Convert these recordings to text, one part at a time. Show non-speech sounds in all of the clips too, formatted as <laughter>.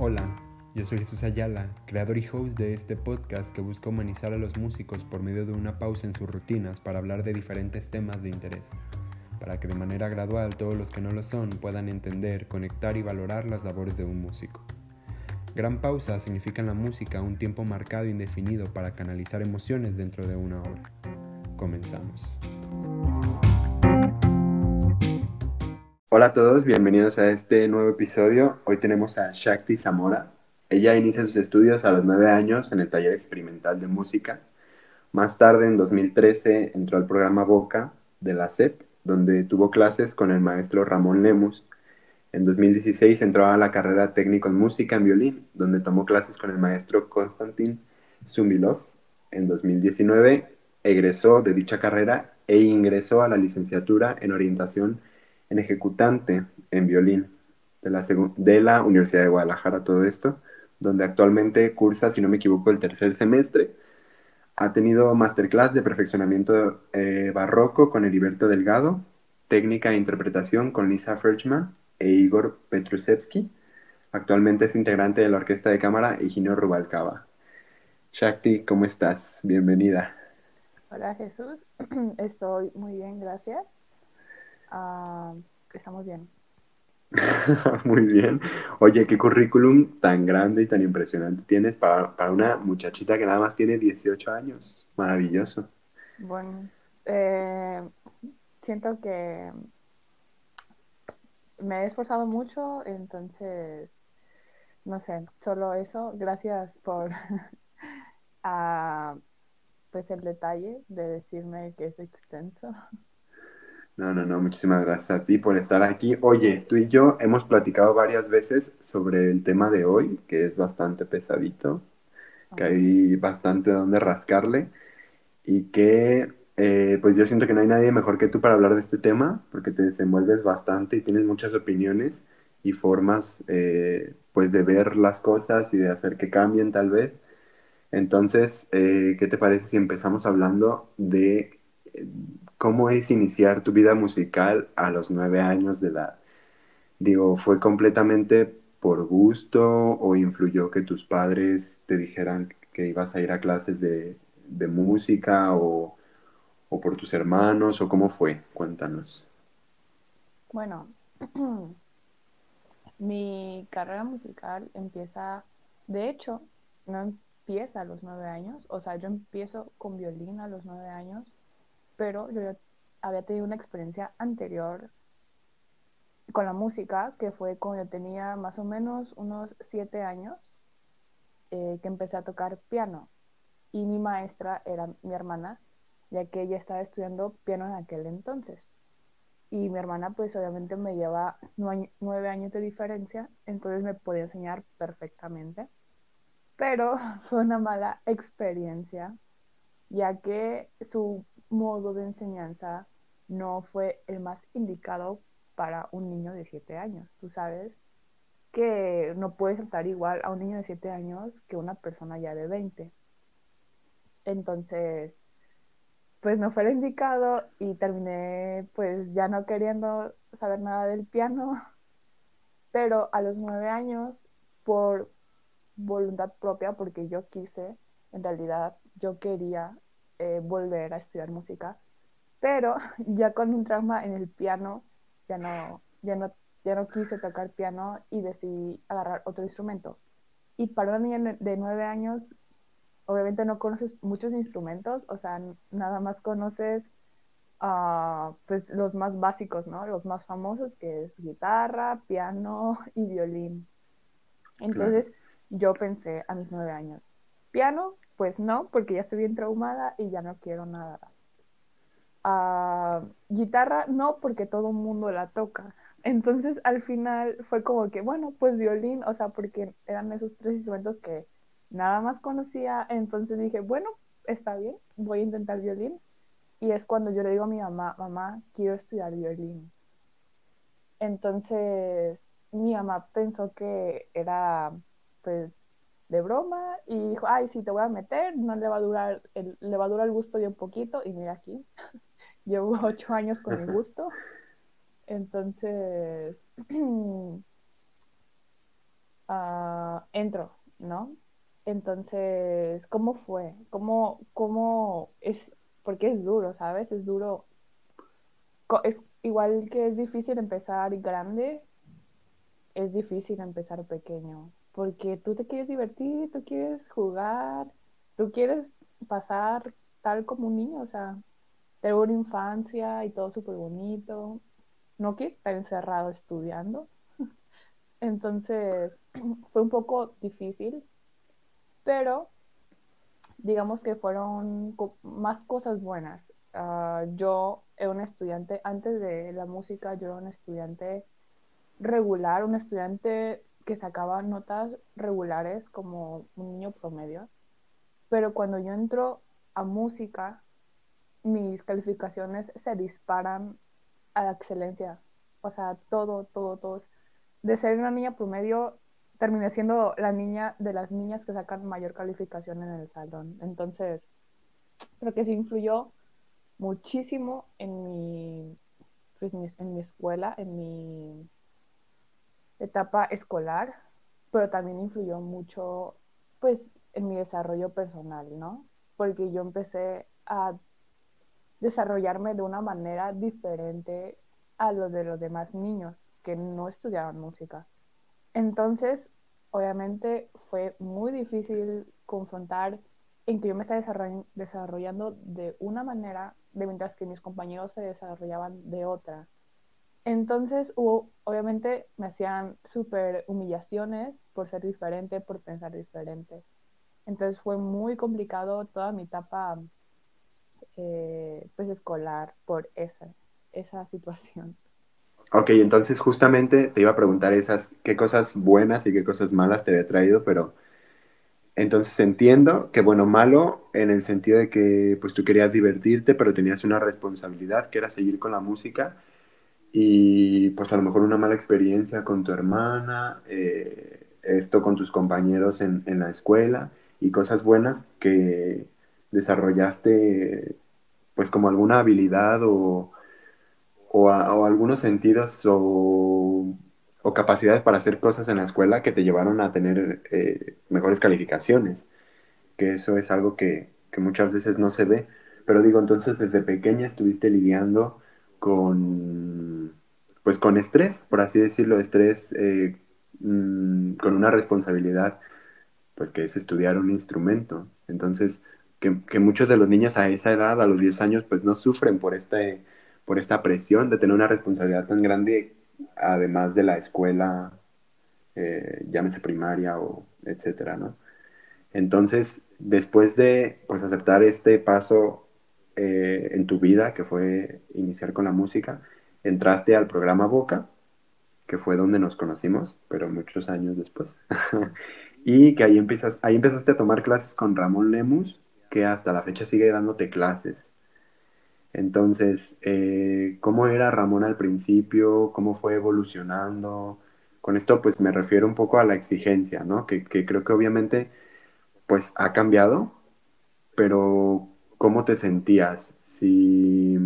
Hola, yo soy Jesús Ayala, creador y host de este podcast que busca humanizar a los músicos por medio de una pausa en sus rutinas para hablar de diferentes temas de interés, para que de manera gradual todos los que no lo son puedan entender, conectar y valorar las labores de un músico. Gran pausa significa en la música un tiempo marcado e indefinido para canalizar emociones dentro de una hora. Comenzamos. Hola a todos, bienvenidos a este nuevo episodio. Hoy tenemos a Shakti Zamora. Ella inicia sus estudios a los nueve años en el taller experimental de música. Más tarde, en 2013, entró al programa Boca de la SEP, donde tuvo clases con el maestro Ramón Lemus. En 2016 entró a la carrera técnico en música en violín, donde tomó clases con el maestro Konstantin Zumbilov. En 2019 egresó de dicha carrera e ingresó a la licenciatura en orientación en ejecutante en violín de la, de la Universidad de Guadalajara, todo esto, donde actualmente cursa, si no me equivoco, el tercer semestre. Ha tenido masterclass de perfeccionamiento eh, barroco con Heriberto Delgado, técnica e interpretación con Lisa Ferchman e Igor Petrusevsky. Actualmente es integrante de la Orquesta de Cámara Higinio Rubalcaba. Shakti, ¿cómo estás? Bienvenida. Hola Jesús, <clears throat> estoy muy bien, gracias. Ah, estamos bien. <laughs> Muy bien. Oye, qué currículum tan grande y tan impresionante tienes para, para una muchachita que nada más tiene 18 años. Maravilloso. Bueno, eh, siento que me he esforzado mucho, entonces, no sé, solo eso. Gracias por <laughs> ah, pues el detalle de decirme que es extenso. <laughs> No, no, no, muchísimas gracias a ti por estar aquí. Oye, tú y yo hemos platicado varias veces sobre el tema de hoy, que es bastante pesadito, que hay bastante donde rascarle y que eh, pues yo siento que no hay nadie mejor que tú para hablar de este tema, porque te desenvuelves bastante y tienes muchas opiniones y formas eh, pues de ver las cosas y de hacer que cambien tal vez. Entonces, eh, ¿qué te parece si empezamos hablando de ¿Cómo es iniciar tu vida musical a los nueve años de edad? Digo, ¿fue completamente por gusto o influyó que tus padres te dijeran que ibas a ir a clases de, música o, o, por tus hermanos o cómo fue? Cuéntanos. Bueno, <clears throat> mi carrera musical empieza, de hecho, no empieza a los nueve años, o sea, yo empiezo con violín a los nueve años pero yo había tenido una experiencia anterior con la música, que fue cuando yo tenía más o menos unos siete años, eh, que empecé a tocar piano. Y mi maestra era mi hermana, ya que ella estaba estudiando piano en aquel entonces. Y mi hermana, pues obviamente me lleva nueve años de diferencia, entonces me podía enseñar perfectamente. Pero <laughs> fue una mala experiencia, ya que su modo de enseñanza no fue el más indicado para un niño de 7 años. Tú sabes que no puedes tratar igual a un niño de 7 años que una persona ya de 20. Entonces, pues no fue el indicado y terminé pues ya no queriendo saber nada del piano. <laughs> Pero a los 9 años, por voluntad propia, porque yo quise, en realidad yo quería eh, volver a estudiar música, pero <laughs> ya con un trauma en el piano, ya no, ya no, ya no quise tocar piano y decidí agarrar otro instrumento. Y para una niña de nueve años, obviamente no conoces muchos instrumentos, o sea, nada más conoces uh, pues los más básicos, ¿no? Los más famosos, que es guitarra, piano y violín. Entonces yo pensé a mis nueve años, piano, pues no, porque ya estoy bien traumada y ya no quiero nada. Ah, guitarra, no, porque todo el mundo la toca. Entonces al final fue como que, bueno, pues violín, o sea, porque eran esos tres instrumentos que nada más conocía. Entonces dije, bueno, está bien, voy a intentar violín. Y es cuando yo le digo a mi mamá, mamá, quiero estudiar violín. Entonces mi mamá pensó que era pues de broma y dijo, ay, si te voy a meter, no le va a durar, el, le va a durar el gusto de un poquito y mira aquí, <laughs> llevo ocho años con el gusto. Entonces, uh, <clears throat> entro, ¿no? Entonces, ¿cómo fue? ¿Cómo, cómo es? Porque es duro, ¿sabes? Es duro. Es igual que es difícil empezar grande, es difícil empezar pequeño. Porque tú te quieres divertir, tú quieres jugar, tú quieres pasar tal como un niño, o sea, tener una infancia y todo súper bonito. No quieres estar encerrado estudiando. <laughs> Entonces, <clears throat> fue un poco difícil, pero digamos que fueron más cosas buenas. Uh, yo era un estudiante, antes de la música, yo era un estudiante regular, un estudiante que sacaba notas regulares como un niño promedio. Pero cuando yo entro a música, mis calificaciones se disparan a la excelencia. O sea, todo, todo, todo. De ser una niña promedio, terminé siendo la niña de las niñas que sacan mayor calificación en el salón. Entonces, creo que sí influyó muchísimo en mi, pues, en mi escuela, en mi etapa escolar, pero también influyó mucho, pues, en mi desarrollo personal, ¿no? Porque yo empecé a desarrollarme de una manera diferente a lo de los demás niños que no estudiaban música. Entonces, obviamente fue muy difícil confrontar en que yo me estaba desarrollando de una manera, de mientras que mis compañeros se desarrollaban de otra. Entonces, hubo, obviamente me hacían súper humillaciones por ser diferente, por pensar diferente. Entonces fue muy complicado toda mi etapa eh, pues escolar por esa, esa situación. Ok, entonces justamente te iba a preguntar esas, qué cosas buenas y qué cosas malas te había traído, pero entonces entiendo que bueno, malo en el sentido de que pues tú querías divertirte, pero tenías una responsabilidad que era seguir con la música y pues a lo mejor una mala experiencia con tu hermana, eh, esto con tus compañeros en, en la escuela y cosas buenas que desarrollaste pues como alguna habilidad o o, algunos sentidos o, capacidades para hacer cosas en la escuela que te llevaron a tener eh, mejores calificaciones, que eso es algo que, muchas veces no se ve. Pero digo, entonces desde pequeña estuviste lidiando con, pues con estrés, por así decirlo, estrés eh, mm, con una responsabilidad, pues que es estudiar un instrumento. Entonces, que, que, muchos de los niños a esa edad, a los 10 años, pues no sufren por este por esta presión de tener una responsabilidad tan grande, además de la escuela, eh, llámese primaria o etcétera, ¿no? Entonces, después de pues, aceptar este paso eh, en tu vida, que fue iniciar con la música, entraste al programa Boca, que fue donde nos conocimos, pero muchos años después. <laughs> y que ahí, empiezas, ahí empezaste a tomar clases con Ramón Lemus, que hasta la fecha sigue dándote clases. Entonces, eh, ¿cómo era Ramón al principio? ¿Cómo fue evolucionando? Con esto, pues me refiero un poco a la exigencia, ¿no? Que, creo que obviamente, pues ha cambiado, pero ¿cómo te sentías? Si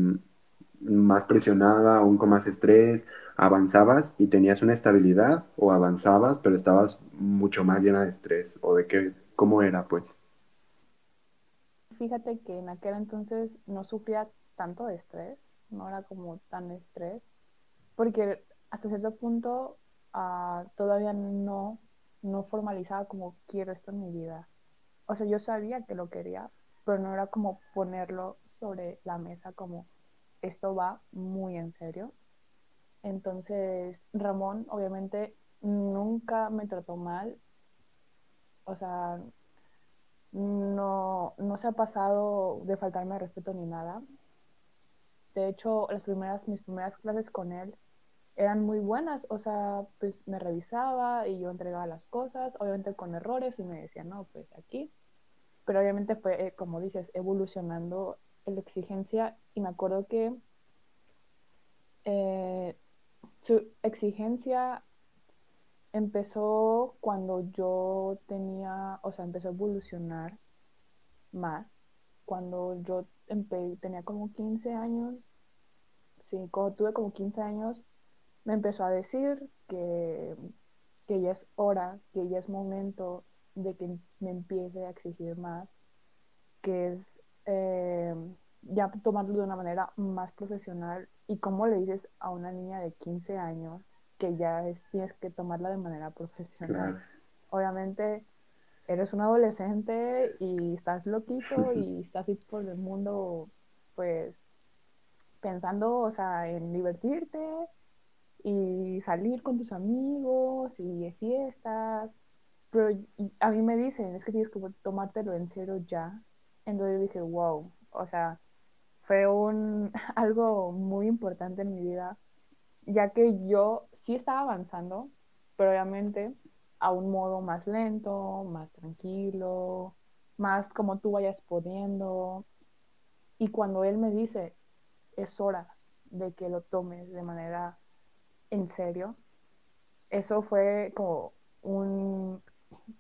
más presionada, aún con más estrés, avanzabas y tenías una estabilidad o avanzabas, pero estabas mucho más llena de estrés o de qué, cómo era, pues. Fíjate que en aquel entonces no sufría tanto de estrés, no era como tan estrés, porque hasta cierto punto uh, todavía no, no formalizaba como quiero esto en mi vida. O sea, yo sabía que lo quería, pero no era como ponerlo sobre la mesa como esto va muy en serio. Entonces, Ramón obviamente nunca me trató mal. O sea, no, no se ha pasado de faltarme respeto ni nada. De hecho, las primeras, mis primeras clases con él eran muy buenas, o sea, pues me revisaba y yo entregaba las cosas, obviamente con errores y me decía, no, pues aquí. Pero obviamente fue, eh, como dices, evolucionando la exigencia y me acuerdo que eh, su exigencia empezó cuando yo tenía, o sea, empezó a evolucionar más, cuando yo tenía como 15 años, sí, cuando tuve como 15 años, me empezó a decir que, que ya es hora, que ya es momento de que me empiece a exigir más, que es eh, ya tomarlo de una manera más profesional y cómo le dices a una niña de 15 años que ya es, tienes que tomarla de manera profesional. Claro. Obviamente eres un adolescente y estás loquito <laughs> y estás por el mundo pues pensando, o sea, en divertirte y salir con tus amigos y de fiestas. Pero a mí me dicen, es que tienes que tomártelo en serio ya. Entonces dije, wow, o sea, fue un, <laughs> algo muy importante en mi vida, ya que yo sí estaba avanzando, pero obviamente a un modo más lento, más tranquilo, más como tú vayas pudiendo. Y cuando él me dice, es hora de que lo tomes de manera en serio, eso fue como un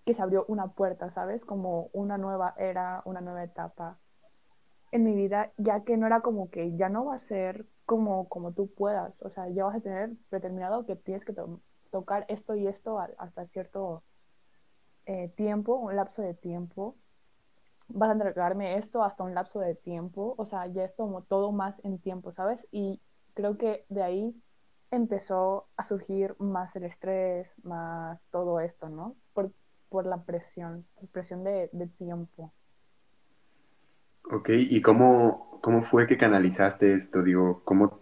que se abrió una puerta, ¿sabes? Como una nueva era, una nueva etapa en mi vida, ya que no era como que ya no va a ser como, como tú puedas, o sea, ya vas a tener determinado que tienes que to tocar esto y esto hasta cierto eh, tiempo, un lapso de tiempo, vas a entregarme esto hasta un lapso de tiempo, o sea, ya es como todo más en tiempo, ¿sabes? Y creo que de ahí empezó a surgir más el estrés, más todo esto, ¿no? Por, por la presión, presión de, de, tiempo. Ok, ¿y cómo, cómo fue que canalizaste esto? Digo, ¿cómo,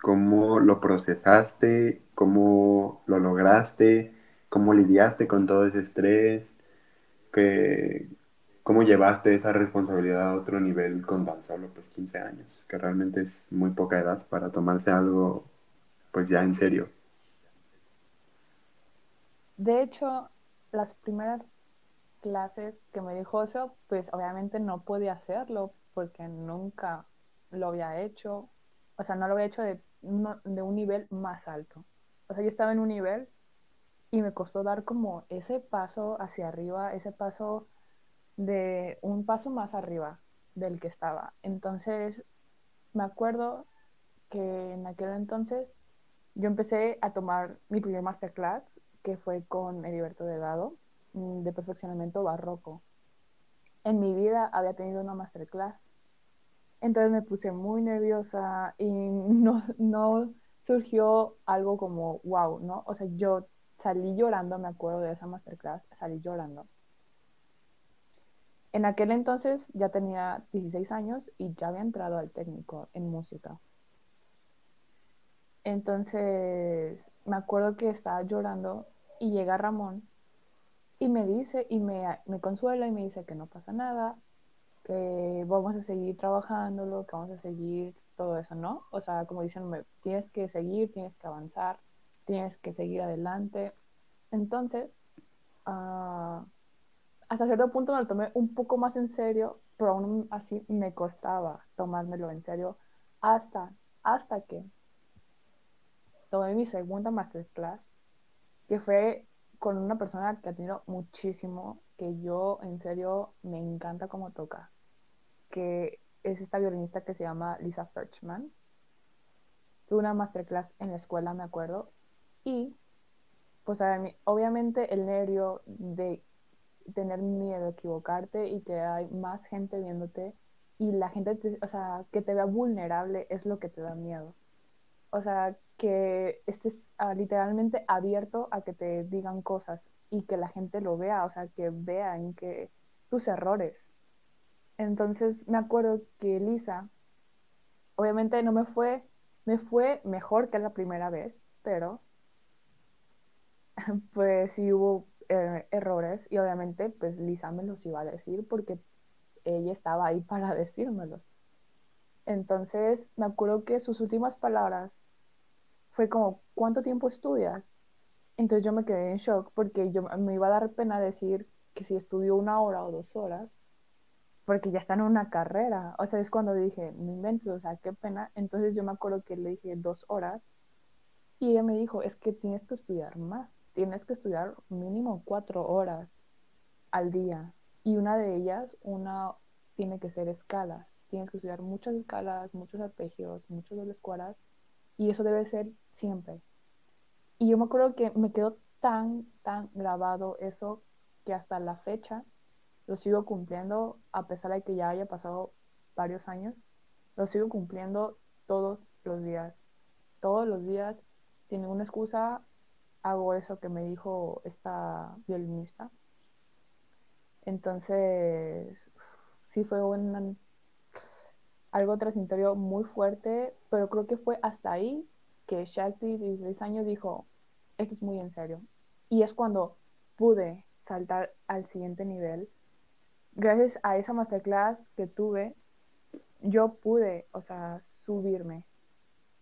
¿cómo lo procesaste? ¿Cómo lo lograste? ¿Cómo lidiaste con todo ese estrés? ¿Qué, ¿Cómo llevaste esa responsabilidad a otro nivel con tan solo pues 15 años? Que realmente es muy poca edad para tomarse algo pues ya en serio. De hecho, las primeras clases que me dijo eso, pues obviamente no podía hacerlo porque nunca lo había hecho, o sea, no lo había hecho de, de un nivel más alto. O sea, yo estaba en un nivel y me costó dar como ese paso hacia arriba, ese paso de un paso más arriba del que estaba. Entonces, me acuerdo que en aquel entonces yo empecé a tomar mi primer masterclass, que fue con Heriberto Delgado, mm, de perfeccionamiento barroco. En mi vida había tenido una masterclass. Entonces me puse muy nerviosa y <laughs> no, no surgió algo como wow, ¿no? O sea, yo salí llorando, me acuerdo de esa masterclass, salí llorando. En aquel entonces ya tenía 16 años y ya había entrado al técnico en música. Entonces, me acuerdo que estaba llorando y llega Ramón y me dice y me, me consuela y me dice que no pasa nada, que vamos a seguir trabajándolo, que vamos a seguir todo eso, ¿no? O sea, como diciéndome, tienes que seguir, tienes que avanzar, tienes que seguir adelante. Entonces, uh, hasta cierto punto me lo tomé un poco más en serio, pero aún así me costaba tomármelo en serio hasta, hasta que tomé mi segunda masterclass, que fue con una persona que admiro muchísimo, que yo en serio me encanta cómo toca, que es esta violinista que se llama Lisa Ferchman. Tuve una masterclass en la escuela, me acuerdo, y pues obviamente el nervio de tener miedo a equivocarte y que hay más gente viéndote y la gente, o sea, que te vea vulnerable es lo que te da miedo o sea, que estés uh, literalmente abierto a que te digan cosas y que la gente lo vea, o sea, que vean que tus errores. Entonces me acuerdo que Lisa, obviamente no me fue, me fue mejor que la primera vez, pero <laughs> pues sí hubo eh, errores y obviamente pues Lisa me los iba a decir porque ella estaba ahí <laughs> para decírmelos. Entonces me acuerdo que sus últimas palabras fue como, ¿cuánto tiempo estudias? Entonces yo me quedé en shock porque yo me iba a dar pena decir que si estudio una hora o dos horas, porque ya está en una carrera. O sea, es cuando dije, no invento, o sea, qué pena. Entonces yo me acuerdo que le dije dos horas y ella me dijo, es que tienes que estudiar más, tienes que estudiar mínimo cuatro horas al día. Y una de ellas, una tiene que ser escalas. Tienes que estudiar muchas escalas, muchos arpegios, muchos dobles cuadras y eso debe ser siempre. Y yo me acuerdo que me quedó tan, tan grabado eso que hasta la fecha lo sigo cumpliendo, a pesar de que ya haya pasado varios años, lo sigo cumpliendo todos los días. Todos los días, sin ninguna excusa, hago eso que me dijo esta violinista. Entonces, sí fue un, algo transitorio muy fuerte, pero creo que fue hasta ahí que de 16 años, dijo, esto es muy en serio. Y es cuando pude saltar al siguiente nivel. Gracias a esa masterclass que tuve, yo pude, o sea, subirme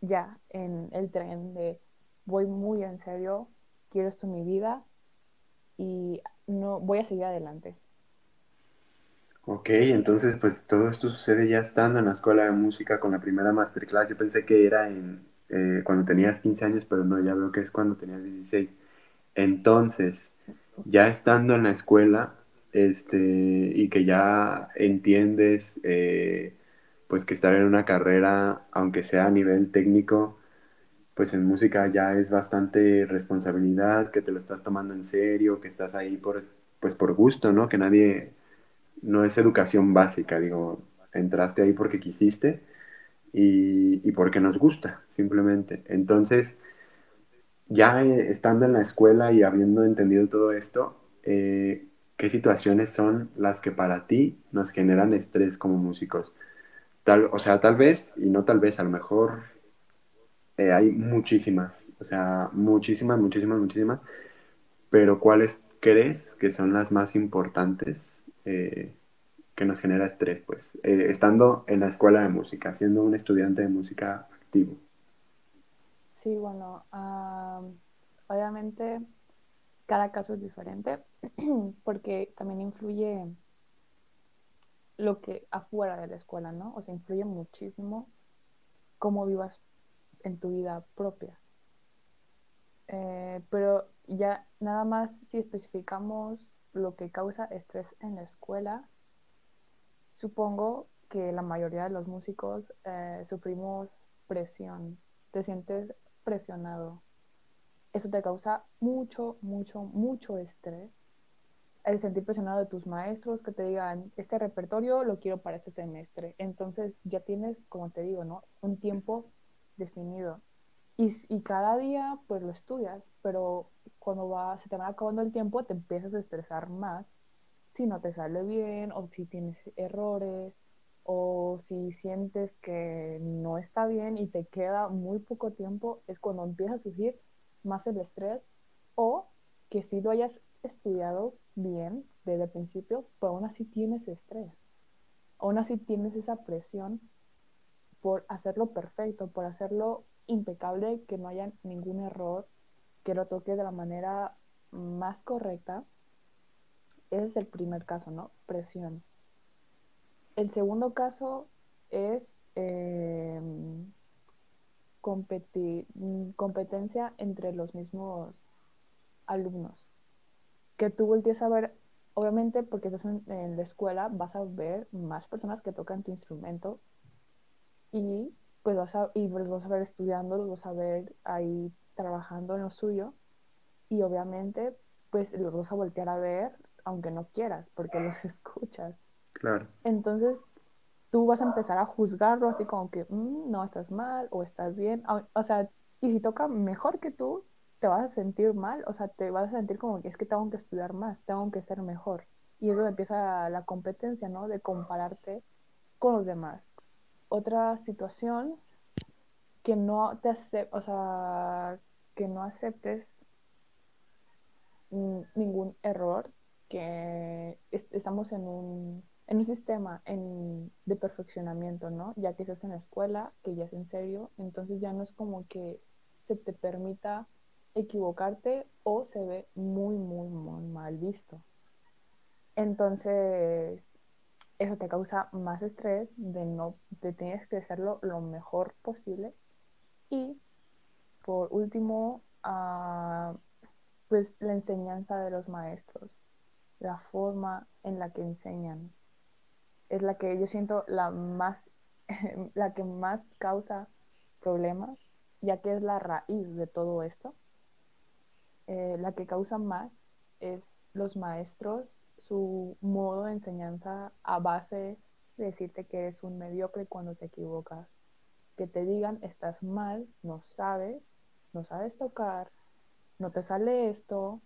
ya en el tren de voy muy en serio, quiero esto en mi vida y no voy a seguir adelante. Ok, entonces pues todo esto sucede ya estando en la escuela de música con la primera masterclass. Yo pensé que era en, eh, cuando tenías 15 años, pero no, ya veo que es cuando tenías 16. Entonces, ya estando en la escuela, este, y que ya entiendes, eh, pues que estar en una carrera, aunque sea a nivel técnico, pues en música ya es bastante responsabilidad, que te lo estás tomando en serio, que estás ahí por, pues por gusto, ¿no? Que nadie, no es educación básica, digo, entraste ahí porque quisiste y, y porque nos gusta, simplemente. Entonces, ya eh, estando en la escuela y habiendo entendido todo esto, eh, ¿qué situaciones son las que para ti nos generan estrés como músicos? Tal, o sea, tal vez, y no tal vez, a lo mejor eh, hay muchísimas, o sea, muchísimas, muchísimas, muchísimas, pero ¿cuáles crees que son las más importantes eh, que nos genera estrés, pues, eh, estando en la escuela de música, siendo un estudiante de música activo? Sí, bueno, obviamente cada caso es diferente <clears throat> porque también influye lo que afuera de la escuela, ¿no? O sea, influye muchísimo cómo vivas en tu vida propia. Eh, pero ya nada más si especificamos lo que causa estrés en la escuela, supongo que la mayoría de los músicos eh, sufrimos presión, te sientes presionado. Eso te causa mucho, mucho, mucho estrés. El sentir presionado de tus maestros que te digan, este repertorio lo quiero para este semestre. Entonces ya tienes, como te digo, ¿no? Un tiempo definido. Y, y, cada día pues lo estudias, pero cuando va, se te va acabando el tiempo te empiezas a estresar más si no te sale bien o si tienes errores o si sientes que no está bien y te queda muy poco tiempo, es cuando empieza a surgir más el estrés o que si lo hayas estudiado bien desde el principio, pero aún así tienes estrés, aún así tienes esa presión por hacerlo perfecto, por hacerlo impecable, que no haya ningún error, que lo toque de la manera más correcta. Ese es el primer caso, ¿no? Presión. El segundo caso es eh, competencia entre los mismos alumnos. Que tú voltees a ver, obviamente porque estás en la escuela, vas a ver más personas que tocan tu instrumento y pues vas a, y los vas a ver estudiando, los vas a ver ahí trabajando en lo suyo y obviamente pues los vas a voltear a ver aunque no quieras porque los <laughs> escuchas. Claro. Entonces tú vas a empezar a juzgarlo así como que mm, no estás mal o estás bien, o, sea, y si toca mejor que tú, te vas a sentir mal, o sea, te vas a sentir como que es que tengo que estudiar más, tengo que ser mejor. Y es donde empieza la competencia, ¿no? De compararte con los demás otra situación que no te o sea, que no aceptes ningún error, que estamos en un, en un sistema de perfeccionamiento, ¿no? Ya que estás en la escuela, que ya es en serio, entonces ya no es como que se te permita equivocarte o se ve muy, muy, muy mal visto. Entonces, eso te causa más estrés de no te tienes que hacerlo lo mejor posible y por último ah, pues la enseñanza de los maestros la forma en la que enseñan es la que yo siento la más <laughs> la que más causa problemas ya que es la raíz de todo esto eh, la que causa más es los maestros, su modo de enseñanza a base de decirte que eres un mediocre cuando te equivocas. Que te digan, estás mal, no sabes, no sabes tocar, no te sale esto,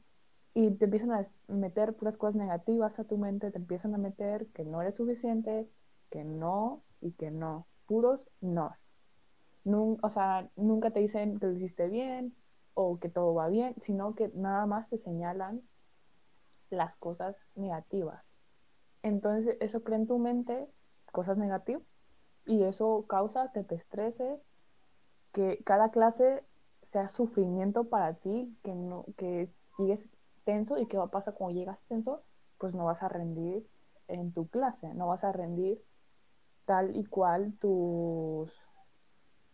y te empiezan a meter puras cosas negativas a tu mente, te empiezan a meter que no eres suficiente, que no y que no, puros nos. o sea, nunca te dicen que lo hiciste bien o que todo va bien, sino que nada más te señalan las cosas negativas. Entonces eso crea en tu mente cosas negativas y eso causa que te estreses, que cada clase sea sufrimiento para ti, que no que sigues tenso y qué va a pasar cuando llegas tenso, pues no vas a rendir en tu clase, no vas a rendir tal y cual tus,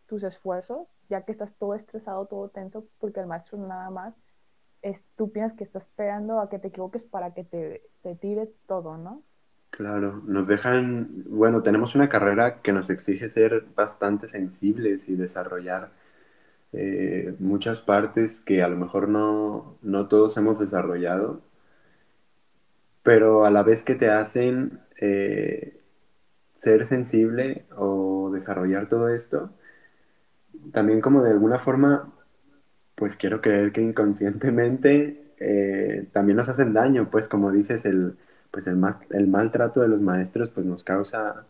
tus esfuerzos, ya que estás todo estresado, todo tenso, porque el maestro nada más, es, tú piensas que está esperando a que te equivoques para que te, te tire todo, ¿no? Claro, nos dejan, bueno, tenemos una carrera que nos exige ser bastante sensibles y desarrollar eh, muchas partes que a lo mejor no, no todos hemos desarrollado, pero a la vez que te hacen eh, ser sensible o desarrollar todo esto, también como de alguna forma, pues quiero creer que inconscientemente eh, también nos hacen daño, pues como dices, el, pues el, el maltrato de los maestros pues nos causa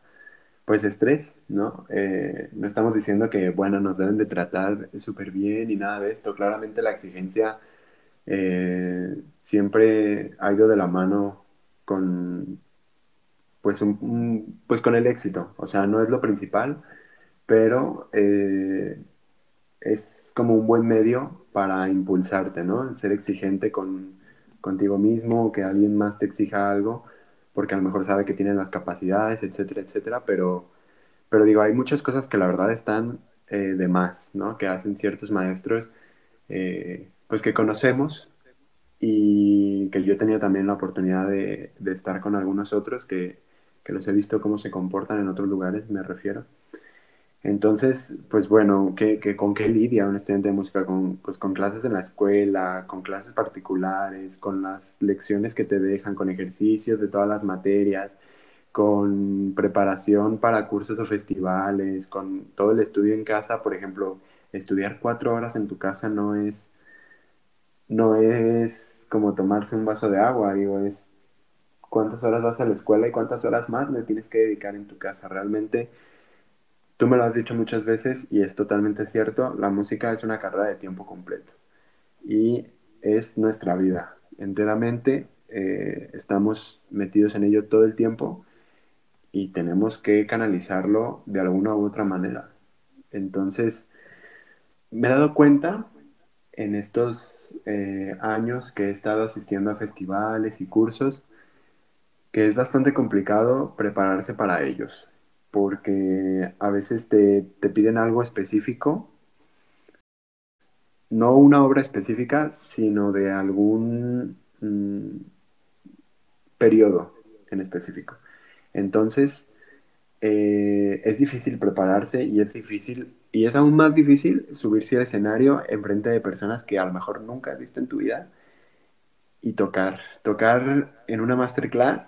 pues estrés, ¿no? Eh, no estamos diciendo que, bueno, nos deben de tratar súper bien y nada de esto. Claramente la exigencia eh, siempre ha ido de la mano con, pues, un, pues con el éxito. O sea, no es lo principal, pero eh, es como un buen medio para impulsarte, ¿no? ser exigente con, contigo mismo, que alguien más te exija algo porque a lo mejor sabe que tienen las capacidades, etcétera, etcétera, pero, pero digo, hay muchas cosas que la verdad están eh, de más, ¿no? Que hacen ciertos maestros, eh, pues que conocemos y que yo he tenido también la oportunidad de, de estar con algunos otros que, que los he visto cómo se comportan en otros lugares, me refiero. Entonces, pues bueno, ¿qué, con qué lidia un estudiante de música? Con, pues con clases en la escuela, con clases particulares, con las lecciones que te dejan, con ejercicios de todas las materias, con preparación para cursos o festivales, con todo el estudio en casa. Por ejemplo, estudiar cuatro horas en tu casa no es, no es como tomarse un vaso de agua, digo, es cuántas horas vas a la escuela y cuántas horas más le tienes que dedicar en tu casa. Realmente Tú me lo has dicho muchas veces y es totalmente cierto, la música es una carrera de tiempo completo y es nuestra vida. Enteramente eh, estamos metidos en ello todo el tiempo y tenemos que canalizarlo de alguna u otra manera. Entonces, me he dado cuenta en estos eh, años que he estado asistiendo a festivales y cursos que es bastante complicado prepararse para ellos porque a veces te, piden algo específico, no una obra específica, sino de algún mm, periodo en específico. Entonces, eh, es difícil prepararse y es difícil, y es aún más difícil subirse al escenario en frente de personas que a lo mejor nunca has visto en tu vida y tocar. Tocar en una masterclass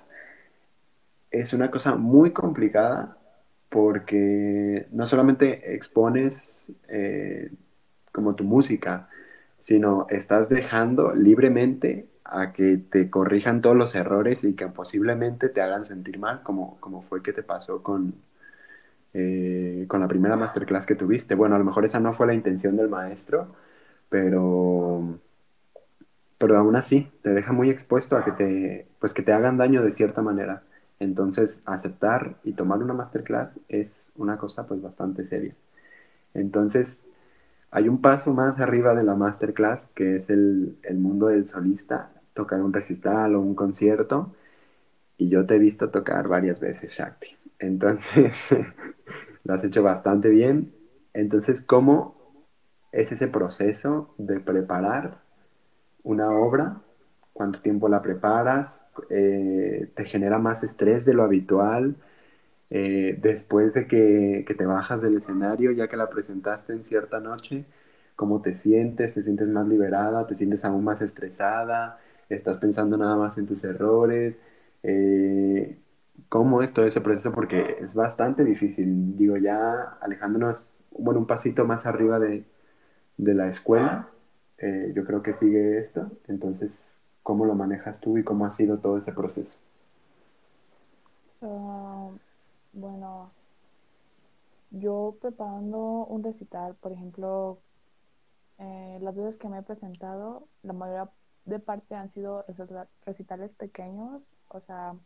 es una cosa muy complicada porque no solamente expones eh, como tu música, sino estás dejando libremente a que te corrijan todos los errores y que posiblemente te hagan sentir mal, como, como fue que te pasó con, eh, con la primera masterclass que tuviste. Bueno, a lo mejor esa no fue la intención del maestro, pero, pero aún así te deja muy expuesto a que te, pues que te hagan daño de cierta manera. Entonces, aceptar y tomar una masterclass es una cosa pues bastante seria. Entonces, hay un paso más arriba de la masterclass que es el, mundo del solista, tocar un recital o un concierto. Y yo te he visto tocar varias veces, Shakti. Entonces, <laughs> lo has hecho bastante bien. Entonces, ¿cómo es ese proceso de preparar una obra? ¿Cuánto tiempo la preparas? Eh, te genera más estrés de lo habitual. Eh, después de que, te bajas del escenario, ya que la presentaste en cierta noche, cómo te sientes, te sientes más liberada, te sientes aún más estresada, estás pensando nada más en tus errores, eh, cómo es todo ese proceso, porque es bastante difícil, digo, ya alejándonos, bueno, un pasito más arriba de, de la escuela, yo creo que sigue esto, entonces, ¿cómo lo manejas tú y cómo ha sido todo ese proceso? Ah, bueno, yo preparando un recital, por ejemplo, eh, las veces que me he presentado, la mayoría de parte han sido recitales pequeños, o sea,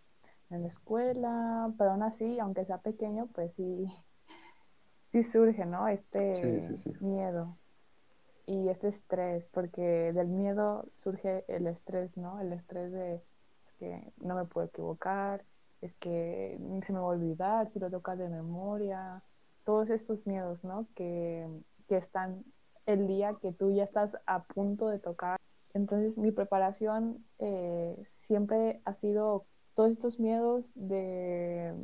en la escuela, pero aún así, aunque sea pequeño, pues sí, <laughs> sí surge, ¿no? Este miedo y este estrés, porque del miedo surge el estrés, ¿no? El estrés de que no me puedo equivocar, es que se me va a olvidar si lo toca de memoria, todos estos miedos, ¿no? Que, que están el día que tú ya estás a punto de tocar. Entonces mi preparación eh, siempre ha sido todos estos miedos de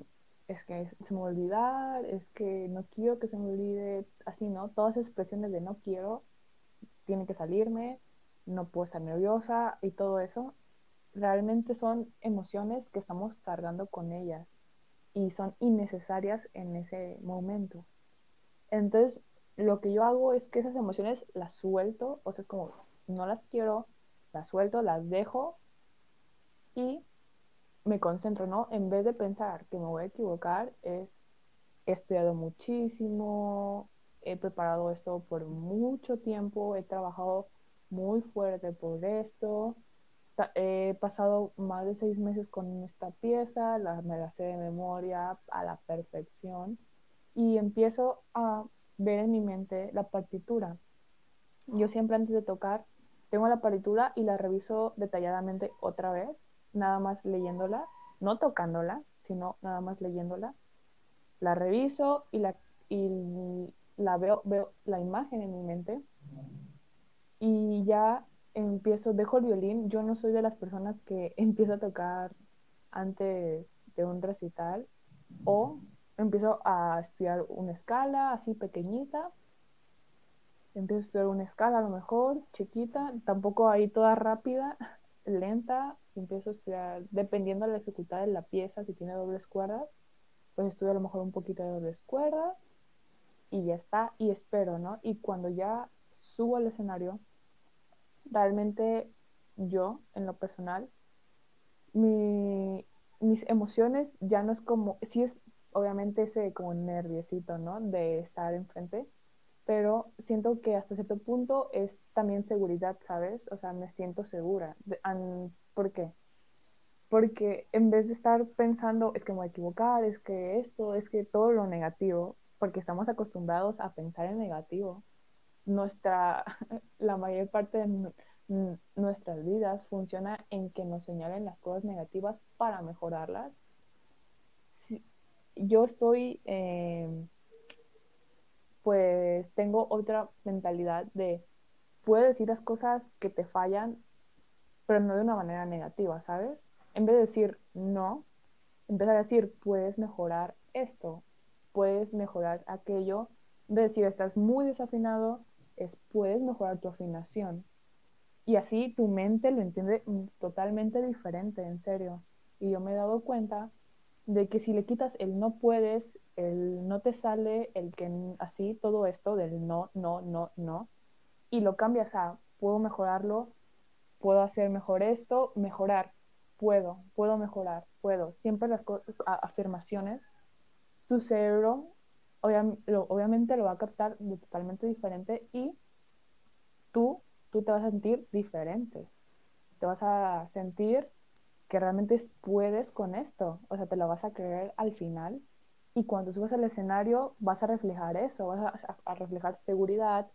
es que se me va a olvidar, es que no quiero que se me olvide, así, ¿no? Todas esas expresiones de no quiero, tiene que salirme, no puedo estar nerviosa y todo eso, realmente son emociones que estamos cargando con ellas y son innecesarias en ese momento. Entonces, lo que yo hago es que esas emociones las suelto, o sea, es como, no las quiero, las suelto, las dejo y me concentro, ¿no? En vez de pensar que me voy a equivocar, es, he estudiado muchísimo, he preparado esto por mucho tiempo, he trabajado muy fuerte por esto, he pasado más de seis meses con esta pieza, la, me la sé de memoria a la perfección y empiezo a ver en mi mente la partitura. Yo siempre antes de tocar tengo la partitura y la reviso detalladamente otra vez, nada más leyéndola, no tocándola, sino nada más leyéndola. La reviso y la, y la veo, veo la imagen en mi mente y ya empiezo, dejo el violín. Yo no soy de las personas que <laughs> empiezo a tocar antes de un recital o empiezo a estudiar una escala así pequeñita. Empiezo a estudiar una escala a lo mejor, chiquita, tampoco ahí toda rápida, <laughs> lenta. Empiezo a estudiar, dependiendo de la dificultad de la pieza, si tiene dobles cuerdas, pues estudio a lo mejor un poquito de dobles cuerdas y ya está, y espero, ¿no? Y cuando ya subo al escenario, realmente yo, en lo personal, mi, mis emociones ya no es como, sí es obviamente ese como nerviosito, ¿no? De estar enfrente, pero siento que hasta cierto punto es también seguridad, ¿sabes? O sea, me siento segura. ¿Por qué? Porque en vez de estar pensando, es que me voy a equivocar, es que esto, es que todo lo negativo, porque estamos acostumbrados a pensar en negativo, nuestra, <laughs> la mayor parte de nuestras vidas funciona en que nos señalen las cosas negativas para mejorarlas yo estoy, eh, pues tengo otra mentalidad de, puedes decir las cosas que te fallan, pero no de una manera negativa, ¿sabes? En vez de decir no, empezar a decir, puedes mejorar esto, puedes mejorar aquello. De decir, estás muy desafinado, es, puedes mejorar tu afinación. Y así tu mente lo entiende totalmente diferente, en serio. Y yo me he dado cuenta de que si le quitas el no puedes, el no te sale, el que así, todo esto del no, no, no, no, y lo cambias a puedo mejorarlo, puedo hacer mejor esto, mejorar, puedo, puedo mejorar, puedo. Siempre las afirmaciones, tu cerebro obviamente lo va a captar de totalmente diferente y tú, tú te vas a sentir diferente. Te vas a sentir que realmente puedes con esto, o sea, te lo vas a creer al final y cuando subas al escenario vas a reflejar eso, vas a, reflejar seguridad,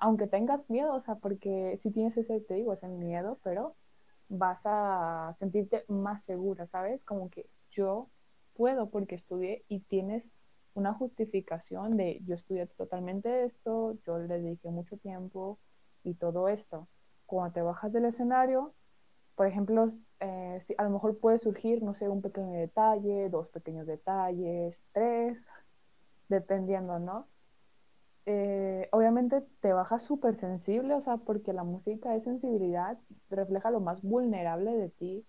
aunque tengas miedo, o sea, porque si tienes ese, te digo, ese miedo, pero vas a sentirte más segura, ¿sabes? Como que yo puedo porque estudié y tienes una justificación de yo estudié totalmente esto, yo le dediqué mucho tiempo y todo esto. Cuando te bajas del escenario, por ejemplo, eh, a lo mejor puede surgir, no sé, un pequeño detalle, dos pequeños detalles, tres, dependiendo, ¿no? eh, obviamente te bajas súper sensible, o sea, porque la música es sensibilidad, refleja lo más vulnerable de ti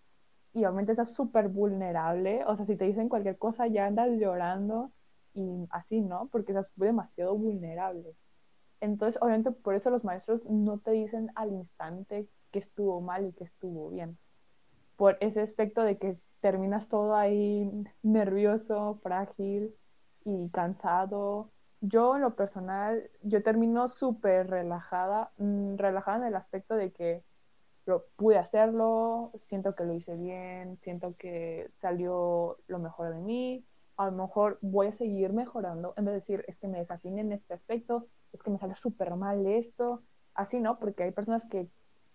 y obviamente estás súper vulnerable, o sea, si te dicen cualquier cosa ya andas llorando y así, ¿no? Porque estás demasiado vulnerable. Entonces, obviamente por eso los maestros no te dicen al instante que estuvo mal y que estuvo bien. Por ese aspecto de que terminas todo ahí nervioso, frágil y cansado. Yo en lo personal, yo termino súper relajada, mm, relajada en el aspecto de que lo, pude hacerlo, siento que lo hice bien, siento que salió lo mejor de mí, a lo mejor voy a seguir mejorando, en vez de decir, es que me desafine en este aspecto, es que me sale súper mal esto, así no, porque hay personas que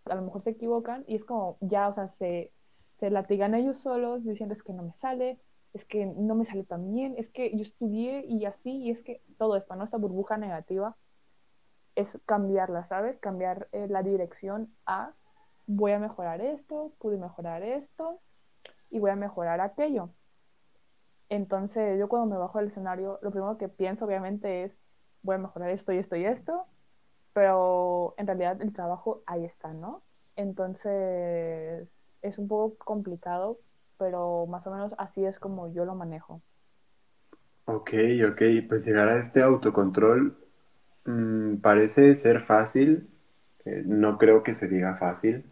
a lo mejor se equivocan y es como, ya, o sea, se, se latigan ellos solos diciendo, es que no me sale, es que no me sale tan bien, es que yo estudié y así, y es que todo esto, ¿no? Esta burbuja negativa es cambiarla, ¿sabes? Cambiar eh, la dirección a voy a mejorar esto, pude mejorar esto y voy a mejorar aquello. Entonces yo cuando me bajo del escenario, lo primero que pienso obviamente es voy a mejorar esto y esto y esto, pero en realidad el trabajo ahí está, ¿no? Entonces es un poco complicado, pero más o menos así es como yo lo manejo. Ok, ok, pues llegar a este autocontrol mm, parece ser fácil, eh, no creo que se diga fácil,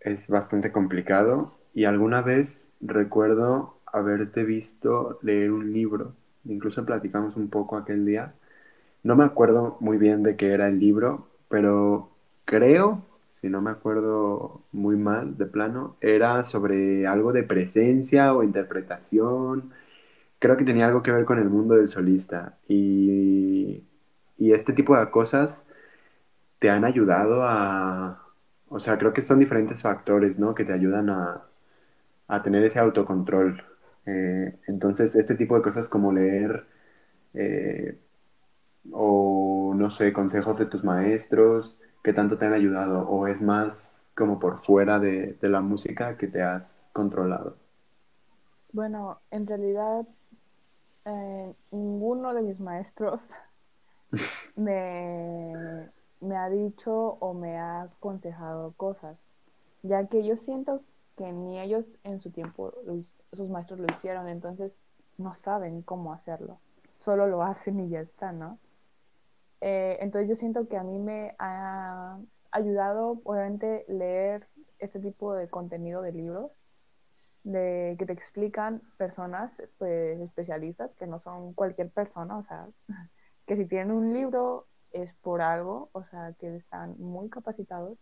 es bastante complicado. Y alguna vez recuerdo haberte visto leer un libro, incluso platicamos un poco aquel día, no me acuerdo muy bien de qué era el libro, pero creo, si no me acuerdo muy mal de plano, era sobre algo de presencia o interpretación, creo que tenía algo que ver con el mundo del solista. Y, y este tipo de cosas te han ayudado a o sea, creo que son diferentes factores, ¿no? Que te ayudan a, a tener ese autocontrol. Eh, entonces, este tipo de cosas como leer eh, o, no sé, consejos de tus maestros, ¿qué tanto te han ayudado? ¿O es más como por fuera de, de la música que te has controlado? Bueno, en realidad, eh, ninguno de mis maestros <laughs> me me ha dicho o me ha aconsejado cosas, ya que yo siento que ni ellos en su tiempo, sus maestros lo hicieron, entonces no saben cómo hacerlo, solo lo hacen y ya está, ¿no? Eh, entonces yo siento que a mí me ha ayudado, obviamente, leer este tipo de contenido de libros, de que te explican personas pues, especialistas, que no son cualquier persona, o sea, <laughs> que si tienen un libro es por algo, o sea, que están muy capacitados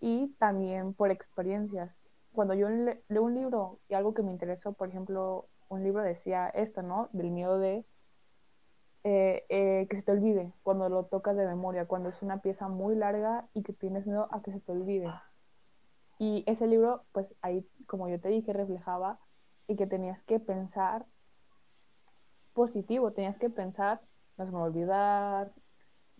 y también por experiencias. Cuando yo leo un libro y algo que me interesó, por ejemplo, un libro decía esto, ¿no? Del miedo de eh, eh, que se te olvide cuando lo tocas de memoria, cuando es una pieza muy larga y que tienes miedo a que se te olvide. Y ese libro, pues ahí, como yo te dije, reflejaba y que tenías que pensar positivo, tenías que pensar, no se me va a olvidar,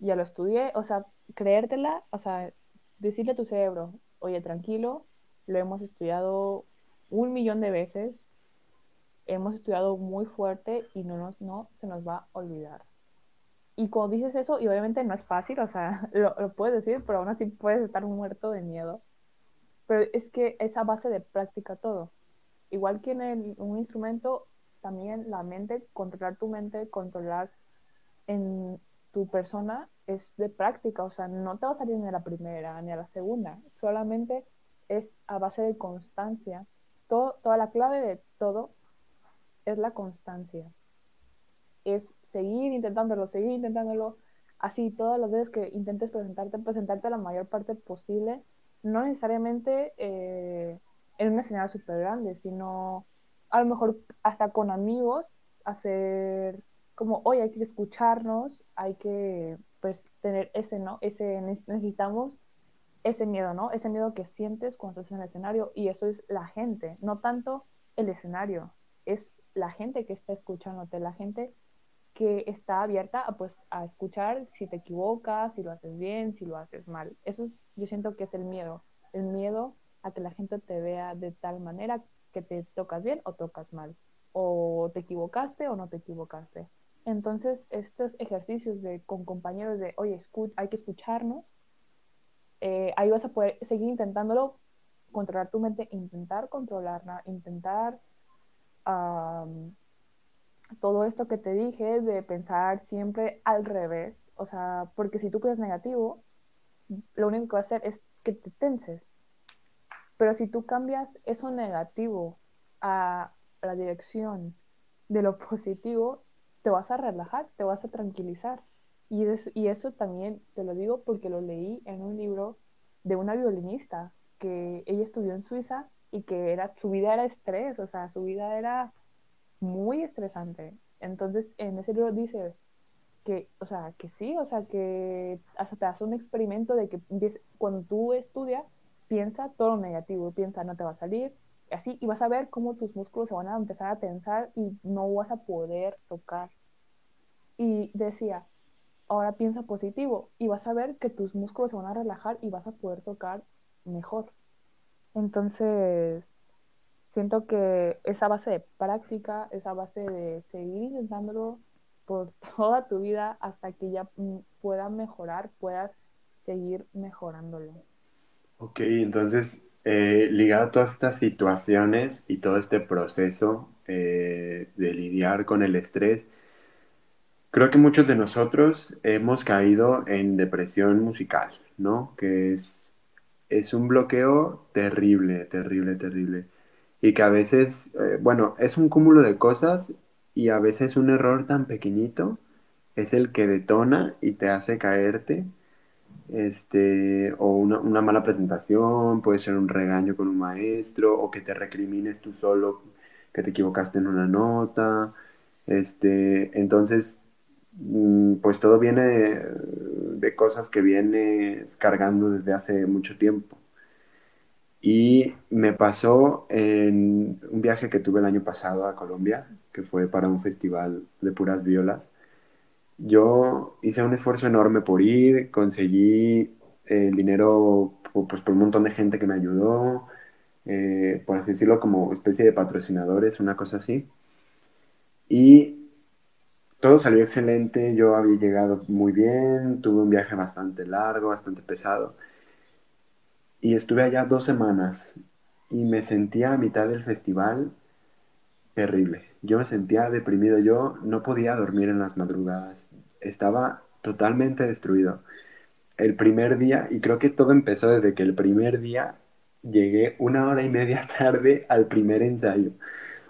ya lo estudié, o sea, creértela, o sea, decirle a tu cerebro, oye, tranquilo, lo hemos estudiado un millón de veces, hemos estudiado muy fuerte y no, nos, no se nos va a olvidar. Y cuando dices eso, y obviamente no es fácil, o sea, <laughs> lo, puedes decir, pero aún así puedes estar muerto de miedo. Pero es que es a base de práctica todo. Igual que en un instrumento, también la mente, controlar tu mente, controlar en tu persona es de práctica, o sea, no te va a salir ni a la primera ni a la segunda, solamente es a base de constancia. Todo, toda la clave de todo es la constancia. Es seguir intentándolo, seguir intentándolo, así todas las veces que intentes presentarte, presentarte la mayor parte posible, no necesariamente eh, en una escenario súper grande, sino a lo mejor hasta con amigos, hacer como, hoy hay que escucharnos, hay que, pues, tener ese, ¿no? Ese, necesitamos ese miedo, ¿no? Ese miedo que sientes cuando estás en el escenario y eso es la gente, no tanto el escenario, es la gente que está escuchándote, la gente que está abierta a, pues, a escuchar si te equivocas, si lo haces bien, si lo haces mal. Eso es, yo siento que es el miedo, el miedo a que la gente te vea de tal manera que te tocas bien o tocas mal, o te equivocaste o no te equivocaste. Entonces, estos ejercicios de, con compañeros de, oye, hay que escucharnos, eh, ahí vas a poder seguir intentándolo, controlar tu mente, intentar controlarla, intentar todo esto que te dije de pensar siempre al revés. O sea, porque si tú crees negativo, lo único que va a hacer es que te tenses. Pero si tú cambias eso negativo a la dirección de lo <laughs> positivo, te vas a relajar, te vas a tranquilizar. Y, y eso también te lo digo porque lo leí en un libro de una violinista que ella estudió en Suiza y que era, su vida era estrés, o sea, su vida era muy estresante. Entonces, en ese libro dice que, o sea, que sí, o sea, que hasta te hace un experimento de que cuando tú estudias, piensa todo lo negativo, piensa no te va a salir, así, y vas a ver cómo tus músculos se van a empezar a tensar y no vas a poder tocar. Y decía, ahora piensa positivo y vas a ver que tus músculos se van a relajar y vas a poder tocar mejor. Entonces, siento que esa base de práctica, esa base de seguir intentándolo por <laughs> toda tu vida hasta que ya mm, pueda mejorar, puedas seguir mejorándolo. Ok, entonces, eh, ligado a todas estas situaciones y todo este proceso eh, de lidiar con el estrés, creo que muchos de nosotros hemos caído en depresión musical, ¿no? Que es, es un bloqueo terrible, terrible, terrible. Y que a veces, eh, bueno, es un cúmulo de cosas y a veces un error tan pequeñito es el que detona y te hace caerte este, o una, una, mala presentación, puede ser un regaño con un maestro, o que te recrimines tú solo que te equivocaste en una nota, este, entonces, mm, pues todo viene de, cosas que vienes cargando desde hace mucho tiempo. Y me pasó en un viaje que tuve el año pasado a Colombia, que fue para un festival de puras violas yo hice un esfuerzo enorme por ir, conseguí el dinero pues, por un montón de gente que me ayudó, eh, por así decirlo, como especie de patrocinadores, una cosa así. Y todo salió excelente, yo había llegado muy bien, tuve un viaje bastante largo, bastante pesado. Y estuve allá dos semanas y me sentía a mitad del festival terrible. Yo me sentía deprimido, yo no podía dormir en las madrugadas, estaba totalmente destruido. El primer día, y creo que todo empezó desde que el primer día llegué una hora y media <laughs> tarde al primer ensayo.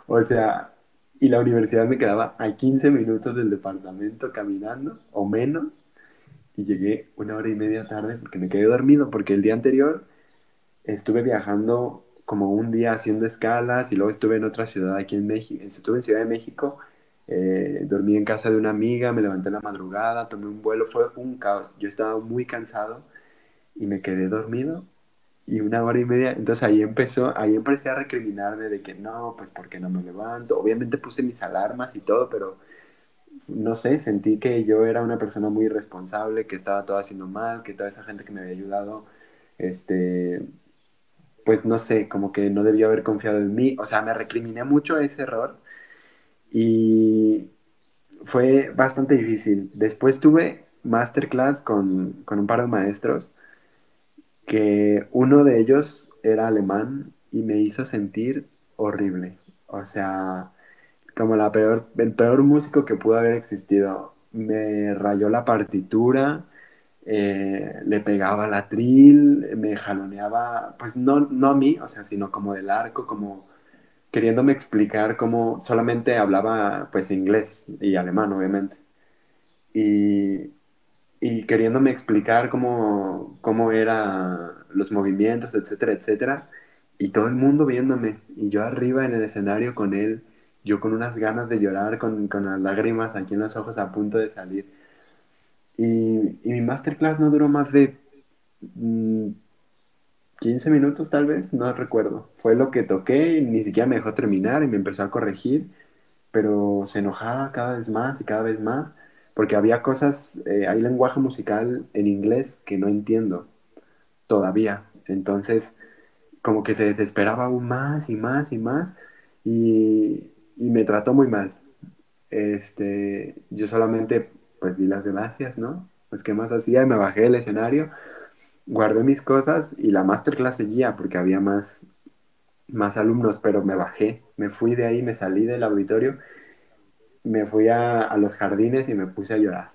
O sea, y la universidad me quedaba a 15 minutos del departamento caminando, o menos, y llegué una hora y media tarde porque me quedé dormido, porque el día anterior estuve viajando como un día haciendo escalas y luego estuve en otra ciudad aquí en México, estuve en Ciudad de México, eh, dormí en casa de una amiga, me levanté en la madrugada, tomé un vuelo, fue un caos, yo estaba muy cansado y me quedé dormido y una hora y media, entonces ahí empezó, ahí empecé a recriminarme de que no, pues porque no me levanto, obviamente puse mis alarmas y todo, pero no sé, sentí que yo era una persona muy irresponsable, que estaba todo haciendo mal, que toda esa gente que me había ayudado, este, pues no sé, como que no debía haber confiado en mí. O sea, me recriminé mucho ese error y fue bastante difícil. Después tuve masterclass con, con un par de maestros que uno de ellos era alemán y me hizo sentir horrible. O sea, como el peor músico que pudo haber existido. Me rayó la partitura, eh, le pegaba la tril, me jaloneaba, pues no, no a mí, o sea, sino como del arco, como queriéndome explicar cómo solamente hablaba pues inglés y alemán, obviamente. Y, y queriéndome explicar cómo, cómo eran los movimientos, etcétera, etcétera. Y todo el mundo viéndome, y yo arriba en el escenario con él, yo con unas ganas de llorar, con, con las lágrimas aquí en los ojos a punto de salir. Y, mi masterclass no duró más de 15 mm, minutos tal vez, no recuerdo. Fue lo que toqué y ni siquiera me dejó terminar y me empezó a corregir, pero se enojaba cada vez más y cada vez más, porque había cosas, eh, hay lenguaje musical en inglés que no entiendo todavía. Entonces, como que se desesperaba aún más y más y más y, y me trató muy mal. este, yo solamente pues di las gracias, ¿no? Pues qué más hacía, me bajé del escenario, guardé mis cosas y la masterclass seguía porque había más, más alumnos, pero me bajé, me fui de ahí, me salí del auditorio, me fui a, a los jardines y me puse a llorar.